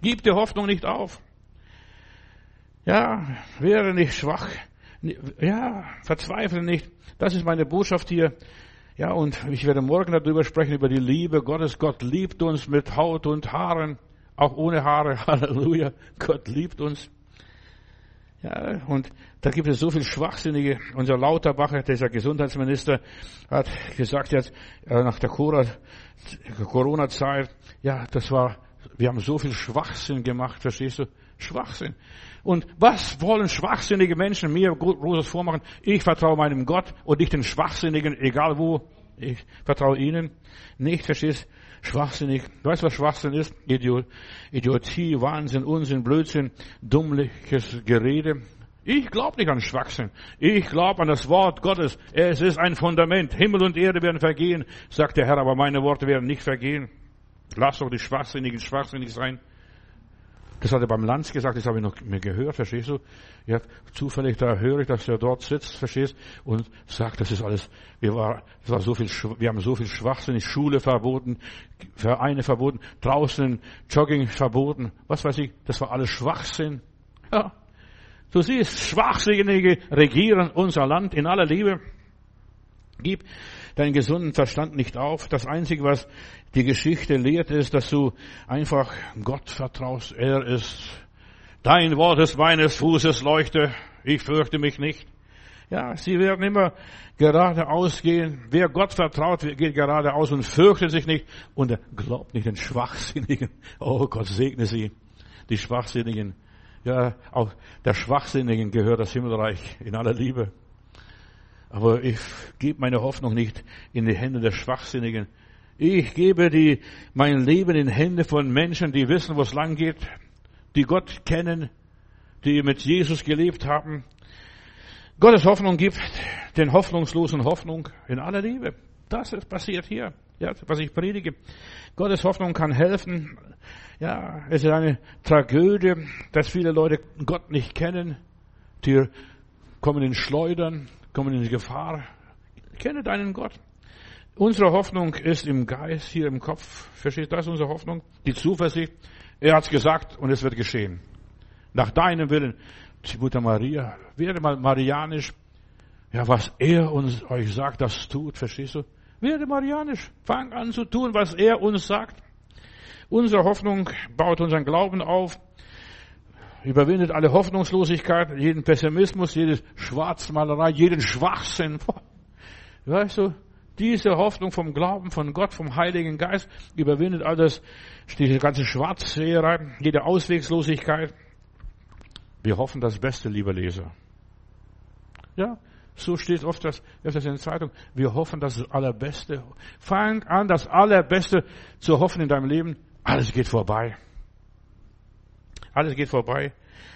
Gib dir Hoffnung nicht auf. Ja, wäre nicht schwach. Ja, verzweifle nicht. Das ist meine Botschaft hier. Ja, und ich werde morgen darüber sprechen, über die Liebe Gottes. Gott liebt uns mit Haut und Haaren, auch ohne Haare. Halleluja. Gott liebt uns. Ja, und da gibt es so viel Schwachsinnige. Unser Lauterbacher, dieser Gesundheitsminister, hat gesagt jetzt, äh, nach der Corona-Zeit, ja, das war, wir haben so viel Schwachsinn gemacht, verstehst du? Schwachsinn. Und was wollen schwachsinnige Menschen mir Großes vormachen? Ich vertraue meinem Gott und nicht den Schwachsinnigen, egal wo. Ich vertraue ihnen nicht, verstehst? Schwachsinnig. Du weißt, was Schwachsinn ist? Idiot, Idiotie, Wahnsinn, Unsinn, Blödsinn, dummliches Gerede. Ich glaube nicht an Schwachsinn. Ich glaube an das Wort Gottes. Es ist ein Fundament. Himmel und Erde werden vergehen, sagt der Herr, aber meine Worte werden nicht vergehen. Lass doch die Schwachsinnigen schwachsinnig sein. Das hat er beim Lanz gesagt, das habe ich noch mir gehört, verstehst du? Ja, zufällig da höre ich, dass er dort sitzt, verstehst? Und sagt, das ist alles, wir war, das war so viel, wir haben so viel Schwachsinn, Schule verboten, Vereine verboten, draußen Jogging verboten, was weiß ich, das war alles Schwachsinn. Ja. Du siehst, Schwachsinnige regieren unser Land in aller Liebe. Gib deinen gesunden Verstand nicht auf. Das Einzige, was die Geschichte lehrt, ist, dass du einfach Gott vertraust. Er ist, dein Wort ist meines Fußes Leuchte. Ich fürchte mich nicht. Ja, sie werden immer geradeaus gehen. Wer Gott vertraut, geht geradeaus und fürchtet sich nicht und glaubt nicht den Schwachsinnigen. Oh Gott segne sie, die Schwachsinnigen. Ja, auch der Schwachsinnigen gehört das Himmelreich in aller Liebe. Aber ich gebe meine Hoffnung nicht in die Hände der Schwachsinnigen. Ich gebe die, mein Leben in Hände von Menschen, die wissen, wo es lang geht, die Gott kennen, die mit Jesus gelebt haben. Gottes Hoffnung gibt den Hoffnungslosen Hoffnung in aller Liebe. Das ist passiert hier, ja, was ich predige. Gottes Hoffnung kann helfen. Ja, es ist eine Tragödie, dass viele Leute Gott nicht kennen. Die kommen in Schleudern, kommen in Gefahr. Kenne deinen Gott. Unsere Hoffnung ist im Geist, hier im Kopf. Verstehst du, das ist unsere Hoffnung? Die Zuversicht. Er hat's gesagt und es wird geschehen. Nach deinem Willen. Die Mutter Maria, werde mal marianisch. Ja, was er uns euch sagt, das tut, verstehst du? Werde marianisch. Fang an zu tun, was er uns sagt. Unsere Hoffnung baut unseren Glauben auf überwindet alle Hoffnungslosigkeit, jeden Pessimismus, jede Schwarzmalerei, jeden Schwachsinn. Weißt du, diese Hoffnung vom Glauben von Gott, vom Heiligen Geist, überwindet all das, diese ganze Schwarzseherei, jede Auswegslosigkeit. Wir hoffen das Beste, lieber Leser. Ja, so steht oft das, öfters in der Zeitung. Wir hoffen das Allerbeste. Fang an, das Allerbeste zu hoffen in deinem Leben. Alles geht vorbei. Alles geht vorbei.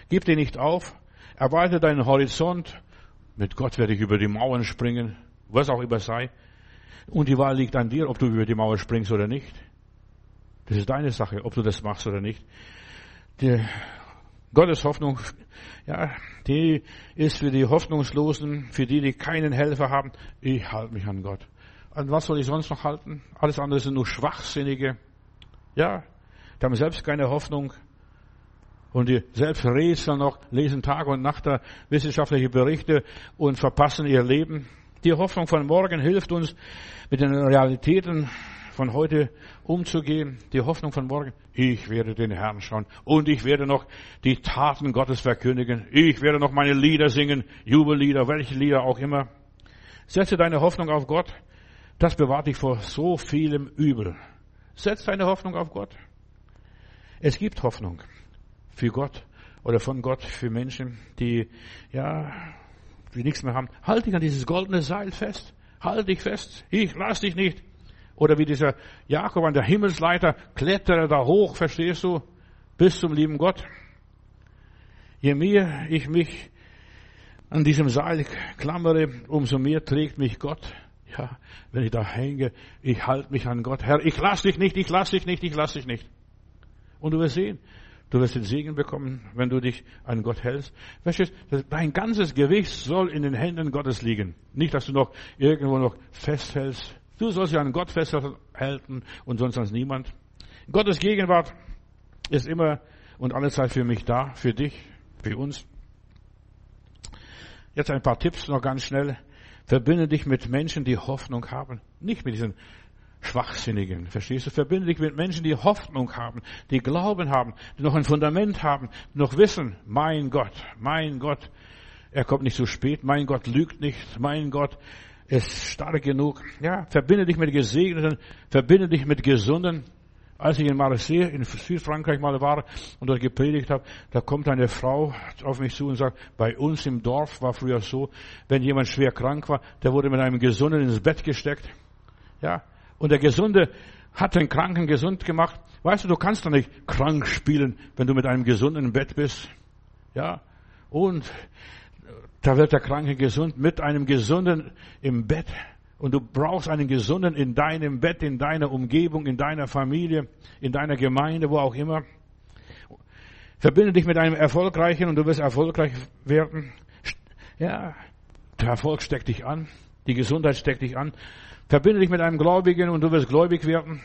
Gib dir nicht auf. Erweite deinen Horizont. Mit Gott werde ich über die Mauern springen, was auch immer sei. Und die Wahl liegt an dir, ob du über die Mauer springst oder nicht. Das ist deine Sache, ob du das machst oder nicht. Die Gottes Hoffnung, ja, die ist für die Hoffnungslosen, für die, die keinen Helfer haben. Ich halte mich an Gott. An was soll ich sonst noch halten? Alles andere sind nur Schwachsinnige. Ja, die haben selbst keine Hoffnung. Und die selbst rätseln noch, lesen Tag und Nacht wissenschaftliche Berichte und verpassen ihr Leben. Die Hoffnung von morgen hilft uns, mit den Realitäten von heute umzugehen. Die Hoffnung von morgen. Ich werde den Herrn schauen und ich werde noch die Taten Gottes verkündigen. Ich werde noch meine Lieder singen, Jubellieder, welche Lieder auch immer. Setze deine Hoffnung auf Gott. Das bewahrt dich vor so vielem Übel. Setz deine Hoffnung auf Gott. Es gibt Hoffnung für Gott oder von Gott für Menschen, die, ja, die nichts mehr haben. Halt dich an dieses goldene Seil fest. Halt dich fest. Ich lass dich nicht. Oder wie dieser Jakob an der Himmelsleiter, klettere da hoch, verstehst du, bis zum lieben Gott. Je mehr ich mich an diesem Seil klammere, umso mehr trägt mich Gott. Ja, wenn ich da hänge, ich halte mich an Gott. Herr, ich lass dich nicht, ich lass dich nicht, ich lass dich nicht. Und du wirst sehen, Du wirst den Segen bekommen, wenn du dich an Gott hältst. Verstehst? Dein ganzes Gewicht soll in den Händen Gottes liegen. Nicht, dass du noch irgendwo noch festhältst. Du sollst ja an Gott festhalten und sonst an niemand. Gottes Gegenwart ist immer und alle Zeit für mich da, für dich, für uns. Jetzt ein paar Tipps noch ganz schnell. Verbinde dich mit Menschen, die Hoffnung haben. Nicht mit diesen Schwachsinnigen. Verstehst du? Verbinde dich mit Menschen, die Hoffnung haben, die Glauben haben, die noch ein Fundament haben, die noch wissen, mein Gott, mein Gott, er kommt nicht zu spät, mein Gott lügt nicht, mein Gott ist stark genug. Ja, verbinde dich mit Gesegneten, verbinde dich mit Gesunden. Als ich in Marseille in Südfrankreich mal war und dort gepredigt habe, da kommt eine Frau auf mich zu und sagt, bei uns im Dorf war früher so, wenn jemand schwer krank war, der wurde mit einem Gesunden ins Bett gesteckt. Ja, und der Gesunde hat den Kranken gesund gemacht. Weißt du, du kannst doch nicht krank spielen, wenn du mit einem Gesunden im Bett bist. Ja, und da wird der Kranke gesund mit einem Gesunden im Bett. Und du brauchst einen Gesunden in deinem Bett, in deiner Umgebung, in deiner Familie, in deiner Gemeinde, wo auch immer. Verbinde dich mit einem Erfolgreichen und du wirst erfolgreich werden. Ja, der Erfolg steckt dich an. Die Gesundheit steckt dich an. Verbinde dich mit einem Gläubigen und du wirst gläubig werden.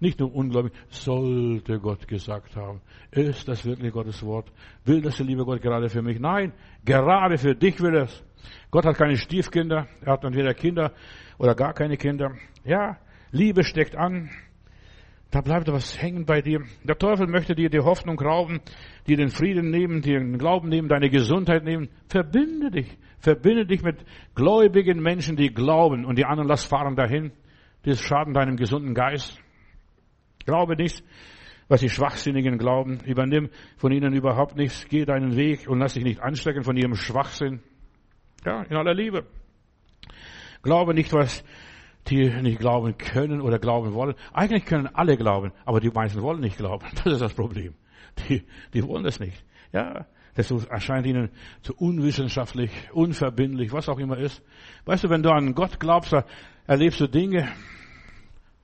Nicht nur ungläubig, sollte Gott gesagt haben. Ist das wirklich Gottes Wort? Will das der liebe Gott gerade für mich? Nein, gerade für dich will es. Gott hat keine Stiefkinder, er hat entweder Kinder oder gar keine Kinder. Ja, Liebe steckt an. Da bleibt was hängen bei dir. Der Teufel möchte dir die Hoffnung rauben, dir den Frieden nehmen, dir den Glauben nehmen, deine Gesundheit nehmen. Verbinde dich. Verbinde dich mit gläubigen Menschen, die glauben und die anderen lass fahren dahin. Das schaden deinem gesunden Geist. Glaube nicht, was die Schwachsinnigen glauben. Übernimm von ihnen überhaupt nichts. Geh deinen Weg und lass dich nicht anstecken von ihrem Schwachsinn. Ja, in aller Liebe. Glaube nicht, was die nicht glauben können oder glauben wollen. Eigentlich können alle glauben, aber die meisten wollen nicht glauben. Das ist das Problem. Die, die wollen das nicht. Ja, das erscheint ihnen zu unwissenschaftlich, unverbindlich, was auch immer ist. Weißt du, wenn du an Gott glaubst, erlebst du Dinge,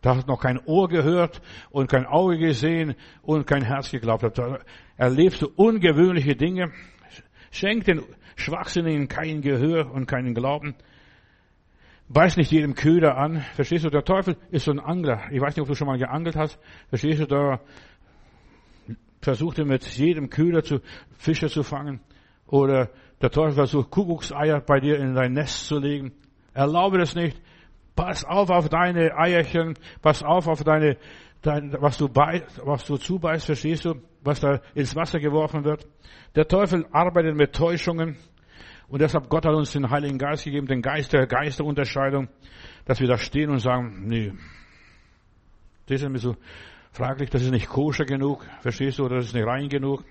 da hast noch kein Ohr gehört und kein Auge gesehen und kein Herz geglaubt. Da erlebst du ungewöhnliche Dinge. Schenk den Schwachsinnigen kein Gehör und keinen Glauben. Beiß nicht jedem Köder an. Verstehst du, der Teufel ist so ein Angler. Ich weiß nicht, ob du schon mal geangelt hast. Verstehst du, da versucht er mit jedem Köder zu, Fische zu fangen. Oder der Teufel versucht, Kuckuckseier bei dir in dein Nest zu legen. Erlaube das nicht. Pass auf auf deine Eierchen, pass auf auf deine, dein, was du bei, was du zubeißt, verstehst du, was da ins Wasser geworfen wird. Der Teufel arbeitet mit Täuschungen. Und deshalb Gott hat uns den Heiligen Geist gegeben, den Geist der Geisterunterscheidung, dass wir da stehen und sagen, nee, das ist mir so fraglich, das ist nicht koscher genug, verstehst du, oder das ist nicht rein genug.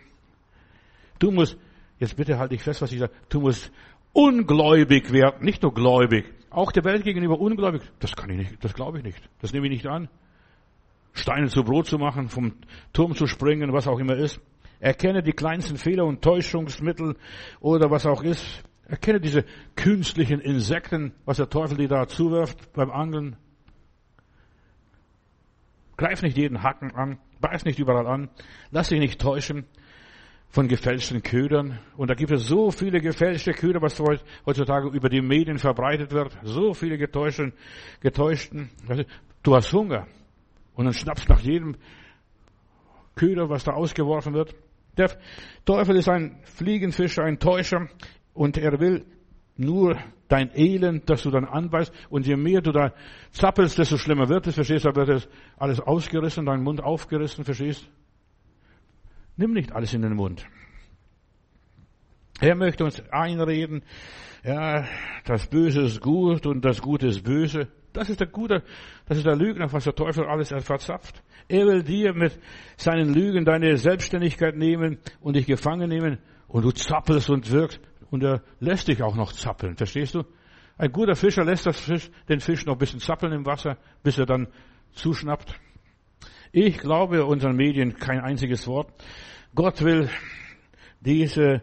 Du musst, jetzt bitte halte ich fest, was ich sage, du musst ungläubig werden, nicht nur gläubig, auch der Welt gegenüber ungläubig. Das kann ich nicht, das glaube ich nicht. Das nehme ich nicht an. Steine zu Brot zu machen, vom Turm zu springen, was auch immer ist. Erkenne die kleinsten Fehler und Täuschungsmittel oder was auch ist. Erkenne diese künstlichen Insekten, was der Teufel dir da zuwirft beim Angeln. Greif nicht jeden Hacken an, beiß nicht überall an, lass dich nicht täuschen von gefälschten Ködern. Und da gibt es so viele gefälschte Köder, was heutzutage über die Medien verbreitet wird. So viele getäuschten, getäuschten. Du hast Hunger. Und dann schnappst nach jedem Köder, was da ausgeworfen wird. Der Teufel ist ein Fliegenfischer, ein Täuscher. Und er will nur dein Elend, dass du dann anbeißt. Und je mehr du da zappelst, desto schlimmer wird es. Verstehst du? Da wird es alles ausgerissen, dein Mund aufgerissen. Verstehst? Nimm nicht alles in den Mund. Er möchte uns einreden, ja, das Böse ist gut und das Gute ist böse. Das ist der Gute, das ist der Lügner, was der Teufel alles verzapft. Er will dir mit seinen Lügen deine Selbstständigkeit nehmen und dich gefangen nehmen und du zappelst und wirkst und er lässt dich auch noch zappeln, verstehst du? Ein guter Fischer lässt Fisch, den Fisch noch ein bisschen zappeln im Wasser, bis er dann zuschnappt. Ich glaube unseren Medien kein einziges Wort. Gott will diese,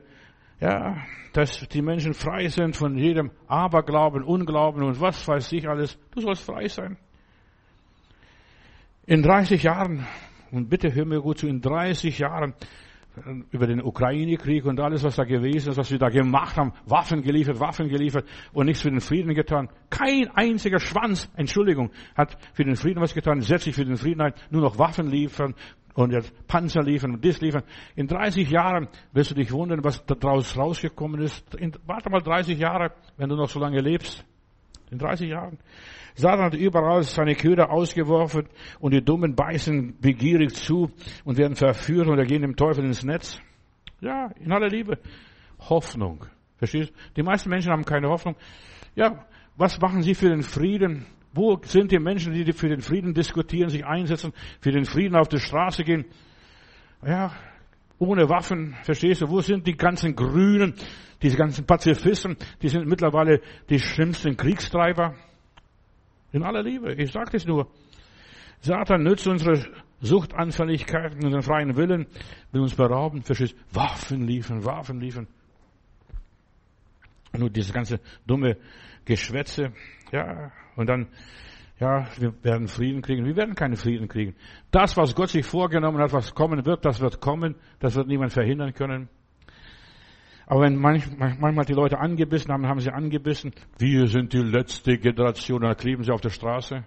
ja, dass die Menschen frei sind von jedem Aberglauben, Unglauben und was weiß ich alles. Du sollst frei sein. In 30 Jahren, und bitte hör mir gut zu, in 30 Jahren über den Ukraine-Krieg und alles, was da gewesen ist, was wir da gemacht haben, Waffen geliefert, Waffen geliefert und nichts für den Frieden getan. Kein einziger Schwanz, Entschuldigung, hat für den Frieden was getan, setzt sich für den Frieden ein, nur noch Waffen liefern, und jetzt Panzer liefern und das liefern. In 30 Jahren wirst du dich wundern, was daraus rausgekommen ist. In, warte mal 30 Jahre, wenn du noch so lange lebst. In 30 Jahren. Satan hat überall seine Köder ausgeworfen und die Dummen beißen begierig zu und werden verführt oder gehen dem Teufel ins Netz. Ja, in aller Liebe. Hoffnung. Verstehst du? Die meisten Menschen haben keine Hoffnung. Ja, was machen sie für den Frieden? Wo sind die Menschen, die für den Frieden diskutieren, sich einsetzen, für den Frieden auf die Straße gehen? Ja, ohne Waffen, verstehst du? Wo sind die ganzen Grünen, diese ganzen Pazifisten? Die sind mittlerweile die schlimmsten Kriegstreiber. In aller Liebe, ich sage es nur. Satan nützt unsere Suchtanfälligkeiten, unseren freien Willen, will uns berauben, verstehst? Waffen liefern, Waffen liefern. Nur diese ganze dumme Geschwätze, ja, und dann, ja, wir werden Frieden kriegen. Wir werden keinen Frieden kriegen. Das, was Gott sich vorgenommen hat, was kommen wird, das wird kommen. Das wird niemand verhindern können. Aber wenn manchmal die Leute angebissen haben, haben sie angebissen. Wir sind die letzte Generation. Dann kleben sie auf der Straße.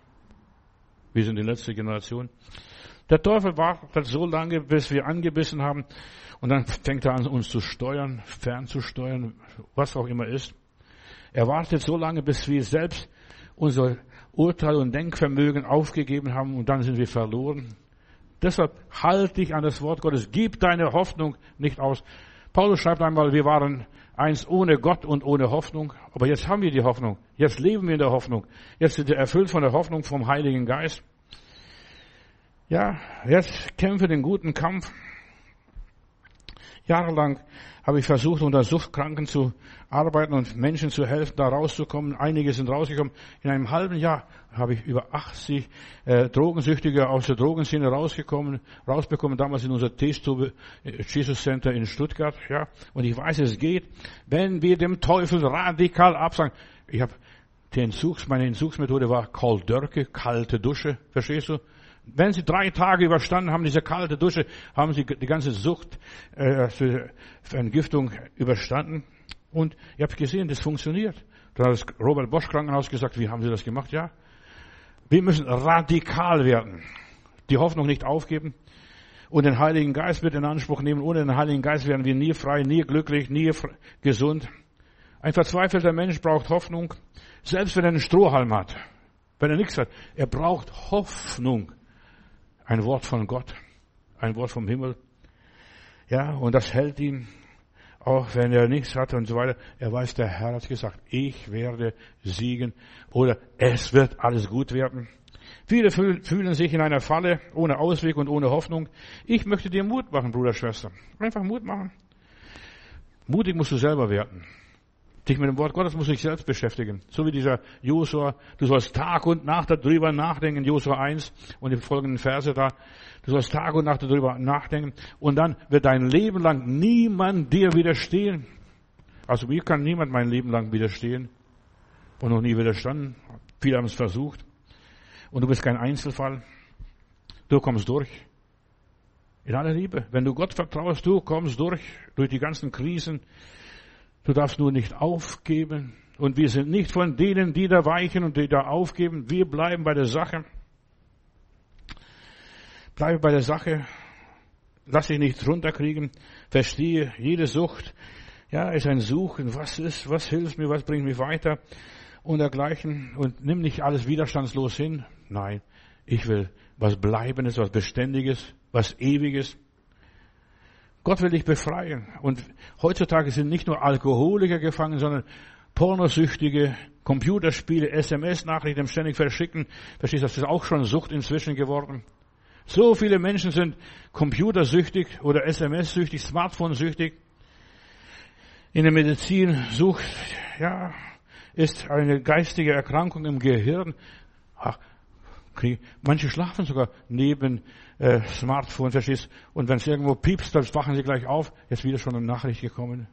Wir sind die letzte Generation. Der Teufel wartet so lange, bis wir angebissen haben. Und dann fängt er an, uns zu steuern, fernzusteuern, was auch immer ist. Er wartet so lange, bis wir selbst unser Urteil und Denkvermögen aufgegeben haben und dann sind wir verloren. Deshalb halte dich an das Wort Gottes. Gib deine Hoffnung nicht aus. Paulus schreibt einmal, wir waren einst ohne Gott und ohne Hoffnung, aber jetzt haben wir die Hoffnung. Jetzt leben wir in der Hoffnung. Jetzt sind wir erfüllt von der Hoffnung vom Heiligen Geist. Ja, jetzt kämpfe den guten Kampf. Jahrelang habe ich versucht, unter Suchtkranken zu arbeiten und Menschen zu helfen, da rauszukommen. Einige sind rausgekommen. In einem halben Jahr habe ich über 80 äh, Drogensüchtige aus der Drogenszene rausgekommen, rausbekommen, damals in unser T-Stube äh, Jesus Center in Stuttgart. Ja, und ich weiß, es geht, wenn wir dem Teufel radikal absagen. Ich habe die Entzugs, meine Entzugsmethode war Cold Dörke, kalte Dusche, verstehst du? Wenn Sie drei Tage überstanden haben, diese kalte Dusche, haben Sie die ganze Sucht, äh, Entgiftung überstanden. Und ihr habt gesehen, das funktioniert. Da hat das Robert Bosch Krankenhaus gesagt, wie haben Sie das gemacht? Ja. Wir müssen radikal werden. Die Hoffnung nicht aufgeben. Und den Heiligen Geist mit in Anspruch nehmen. Ohne den Heiligen Geist werden wir nie frei, nie glücklich, nie gesund. Ein verzweifelter Mensch braucht Hoffnung. Selbst wenn er einen Strohhalm hat. Wenn er nichts hat. Er braucht Hoffnung. Ein Wort von Gott, ein Wort vom Himmel. Ja, und das hält ihn, auch wenn er nichts hat und so weiter. Er weiß, der Herr hat gesagt, ich werde siegen oder es wird alles gut werden. Viele fühlen sich in einer Falle ohne Ausweg und ohne Hoffnung. Ich möchte dir Mut machen, Bruder, Schwester. Einfach Mut machen. Mutig musst du selber werden. Dich mit dem Wort Gottes muss ich selbst beschäftigen. So wie dieser Josua. Du sollst Tag und Nacht darüber nachdenken, Josua 1 und die folgenden Verse da. Du sollst Tag und Nacht darüber nachdenken. Und dann wird dein Leben lang niemand dir widerstehen. Also mir kann niemand mein Leben lang widerstehen. Und noch nie widerstanden. Viele haben es versucht. Und du bist kein Einzelfall. Du kommst durch. In aller Liebe. Wenn du Gott vertraust, du kommst durch, durch die ganzen Krisen, Du darfst nur nicht aufgeben. Und wir sind nicht von denen, die da weichen und die da aufgeben. Wir bleiben bei der Sache. Bleibe bei der Sache. Lass dich nicht runterkriegen. Verstehe, jede Sucht, ja, ist ein Suchen. Was ist, was hilft mir, was bringt mich weiter? Und dergleichen. Und nimm nicht alles widerstandslos hin. Nein. Ich will was Bleibendes, was Beständiges, was Ewiges. Gott will dich befreien. Und heutzutage sind nicht nur Alkoholiker gefangen, sondern Pornosüchtige, Computerspiele, SMS-Nachrichten ständig verschicken. Verstehst du, das ist auch schon Sucht inzwischen geworden. So viele Menschen sind computersüchtig oder SMS-süchtig, Smartphone-süchtig. In der Medizin sucht, ja, ist eine geistige Erkrankung im Gehirn. Ach, manche schlafen sogar neben äh, Smartphone, verstehst Und wenn es irgendwo piepst, dann wachen sie gleich auf. Jetzt wieder schon eine Nachricht gekommen.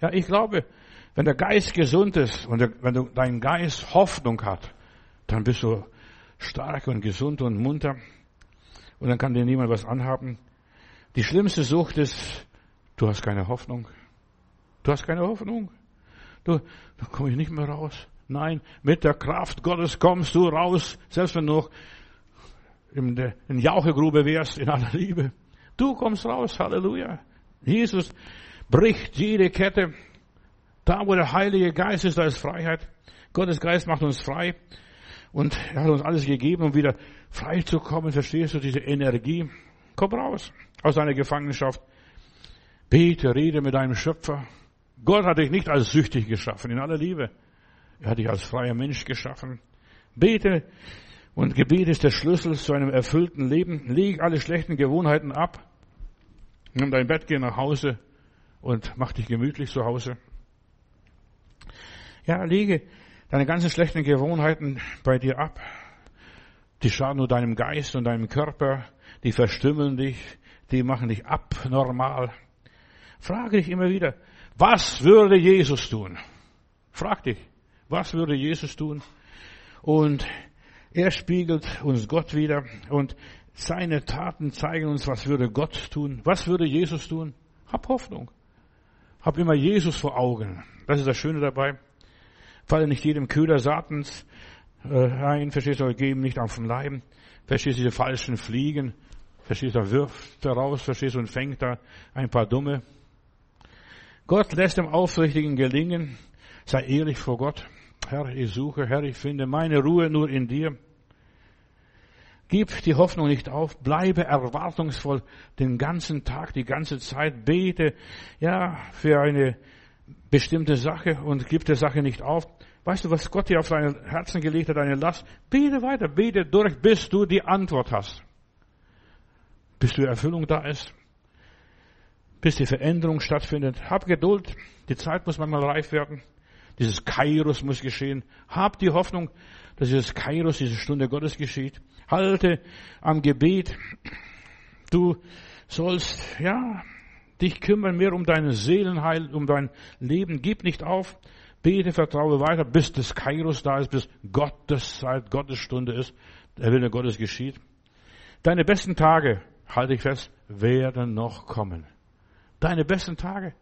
Ja, ich glaube, wenn der Geist gesund ist und der, wenn du, dein Geist Hoffnung hat, dann bist du stark und gesund und munter. Und dann kann dir niemand was anhaben. Die schlimmste Sucht ist, du hast keine Hoffnung. Du hast keine Hoffnung. Du, da komme ich nicht mehr raus. Nein, mit der Kraft Gottes kommst du raus, selbst wenn du noch in der Jauchegrube wärst, in aller Liebe. Du kommst raus, Halleluja. Jesus bricht jede Kette. Da, wo der Heilige Geist ist, da ist Freiheit. Gottes Geist macht uns frei. Und er hat uns alles gegeben, um wieder frei zu kommen. Verstehst du diese Energie? Komm raus aus deiner Gefangenschaft. Bete, rede mit deinem Schöpfer. Gott hat dich nicht als süchtig geschaffen, in aller Liebe. Er hat dich als freier Mensch geschaffen. Bete und Gebet ist der Schlüssel zu einem erfüllten Leben. Leg alle schlechten Gewohnheiten ab. Nimm dein Bett, geh nach Hause und mach dich gemütlich zu Hause. Ja, lege deine ganzen schlechten Gewohnheiten bei dir ab. Die schaden nur deinem Geist und deinem Körper. Die verstümmeln dich. Die machen dich abnormal. Frage dich immer wieder, was würde Jesus tun? Frag dich, was würde Jesus tun? Und er spiegelt uns Gott wieder und seine Taten zeigen uns, was würde Gott tun? Was würde Jesus tun? Hab Hoffnung. Hab immer Jesus vor Augen. Das ist das Schöne dabei. Falle nicht jedem Köder Satans äh, ein, verstehst du, geben nicht auf den Leib. Verstehst du, diese falschen Fliegen. Verstehst du, wirft er raus, verstehst du, und fängt da ein paar Dumme. Gott lässt dem Aufrichtigen gelingen. Sei ehrlich vor Gott. Herr, ich suche, Herr, ich finde meine Ruhe nur in dir. Gib die Hoffnung nicht auf, bleibe erwartungsvoll den ganzen Tag, die ganze Zeit, bete, ja, für eine bestimmte Sache und gib der Sache nicht auf. Weißt du, was Gott dir auf dein Herzen gelegt hat, deine Last? Bete weiter, bete durch, bis du die Antwort hast. Bis die Erfüllung da ist. Bis die Veränderung stattfindet. Hab Geduld. Die Zeit muss manchmal reif werden. Dieses Kairos muss geschehen. Hab die Hoffnung, dass dieses Kairos, diese Stunde Gottes geschieht. Halte am Gebet. Du sollst, ja, dich kümmern mehr um deine Seelenheil, um dein Leben. Gib nicht auf. Bete, vertraue weiter, bis das Kairos da ist, bis Gottes Zeit, Gottes Stunde ist. Der Wille Gottes geschieht. Deine besten Tage, halte ich fest, werden noch kommen. Deine besten Tage.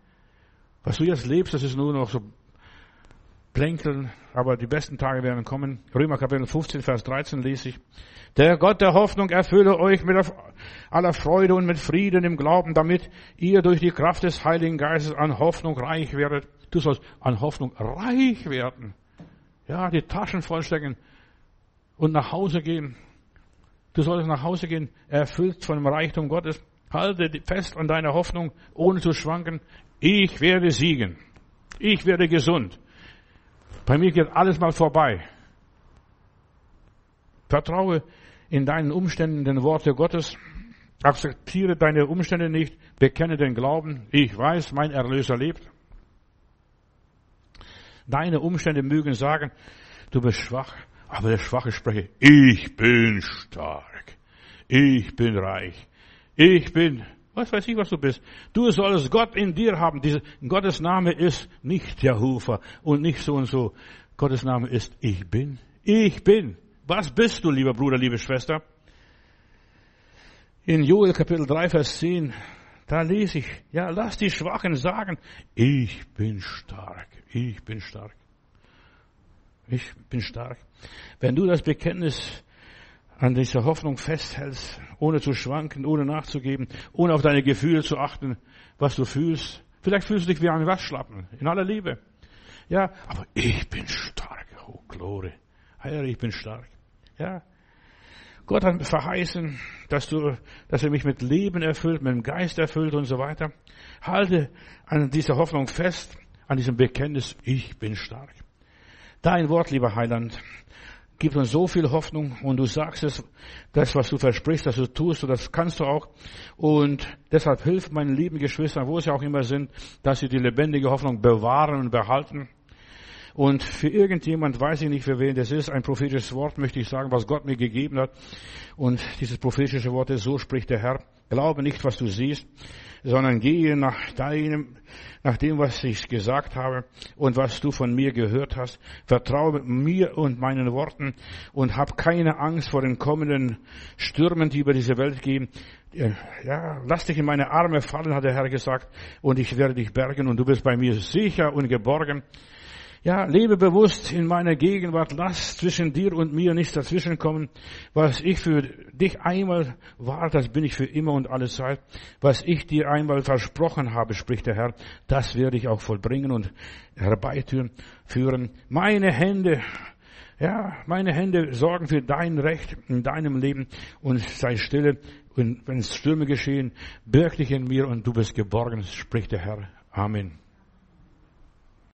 Was du jetzt lebst, das ist nur noch so plänkeln, aber die besten Tage werden kommen. Römer Kapitel 15, Vers 13 lese ich. Der Gott der Hoffnung erfülle euch mit aller Freude und mit Frieden im Glauben, damit ihr durch die Kraft des Heiligen Geistes an Hoffnung reich werdet. Du sollst an Hoffnung reich werden. Ja, die Taschen vollstecken und nach Hause gehen. Du sollst nach Hause gehen, erfüllt von dem Reichtum Gottes. Halte fest an deiner Hoffnung, ohne zu schwanken. Ich werde siegen. Ich werde gesund. Bei mir geht alles mal vorbei. Vertraue in deinen Umständen den Worte Gottes. Akzeptiere deine Umstände nicht. Bekenne den Glauben. Ich weiß, mein Erlöser lebt. Deine Umstände mögen sagen, du bist schwach, aber der Schwache spreche, ich bin stark. Ich bin reich. Ich bin, was weiß ich, was du bist. Du sollst Gott in dir haben. Diese, Gottes Name ist nicht Jehovah und nicht so und so. Gottes Name ist ich bin. Ich bin. Was bist du, lieber Bruder, liebe Schwester? In Joel Kapitel 3, Vers 10, da lese ich, ja, lass die Schwachen sagen, ich bin stark, ich bin stark. Ich bin stark. Wenn du das Bekenntnis an dieser Hoffnung festhältst, ohne zu schwanken, ohne nachzugeben, ohne auf deine Gefühle zu achten, was du fühlst. Vielleicht fühlst du dich wie ein Waschlappen, in aller Liebe. Ja, aber ich bin stark. Oh, Glore. Herr, ich bin stark. Ja. Gott hat verheißen, dass du, dass er mich mit Leben erfüllt, mit dem Geist erfüllt und so weiter. Halte an dieser Hoffnung fest, an diesem Bekenntnis, ich bin stark. Dein Wort, lieber Heiland, gibt uns so viel Hoffnung und du sagst es, das, was du versprichst, dass du tust, und das kannst du auch. Und deshalb hilf meinen lieben Geschwistern, wo sie auch immer sind, dass sie die lebendige Hoffnung bewahren und behalten. Und für irgendjemand, weiß ich nicht für wen das ist, ein prophetisches Wort möchte ich sagen, was Gott mir gegeben hat. Und dieses prophetische Wort ist, so spricht der Herr. Glaube nicht, was du siehst, sondern gehe nach deinem, nach dem, was ich gesagt habe und was du von mir gehört hast. Vertraue mir und meinen Worten und hab keine Angst vor den kommenden Stürmen, die über diese Welt gehen. Ja, lass dich in meine Arme fallen, hat der Herr gesagt, und ich werde dich bergen und du bist bei mir sicher und geborgen. Ja, lebe bewusst in meiner Gegenwart. Lass zwischen dir und mir nichts dazwischenkommen. Was ich für dich einmal war, das bin ich für immer und alle Zeit. Was ich dir einmal versprochen habe, spricht der Herr, das werde ich auch vollbringen und herbeiführen. Meine Hände ja, meine Hände sorgen für dein Recht in deinem Leben und sei stille. Und wenn Stürme geschehen, birg dich in mir und du bist geborgen, spricht der Herr. Amen.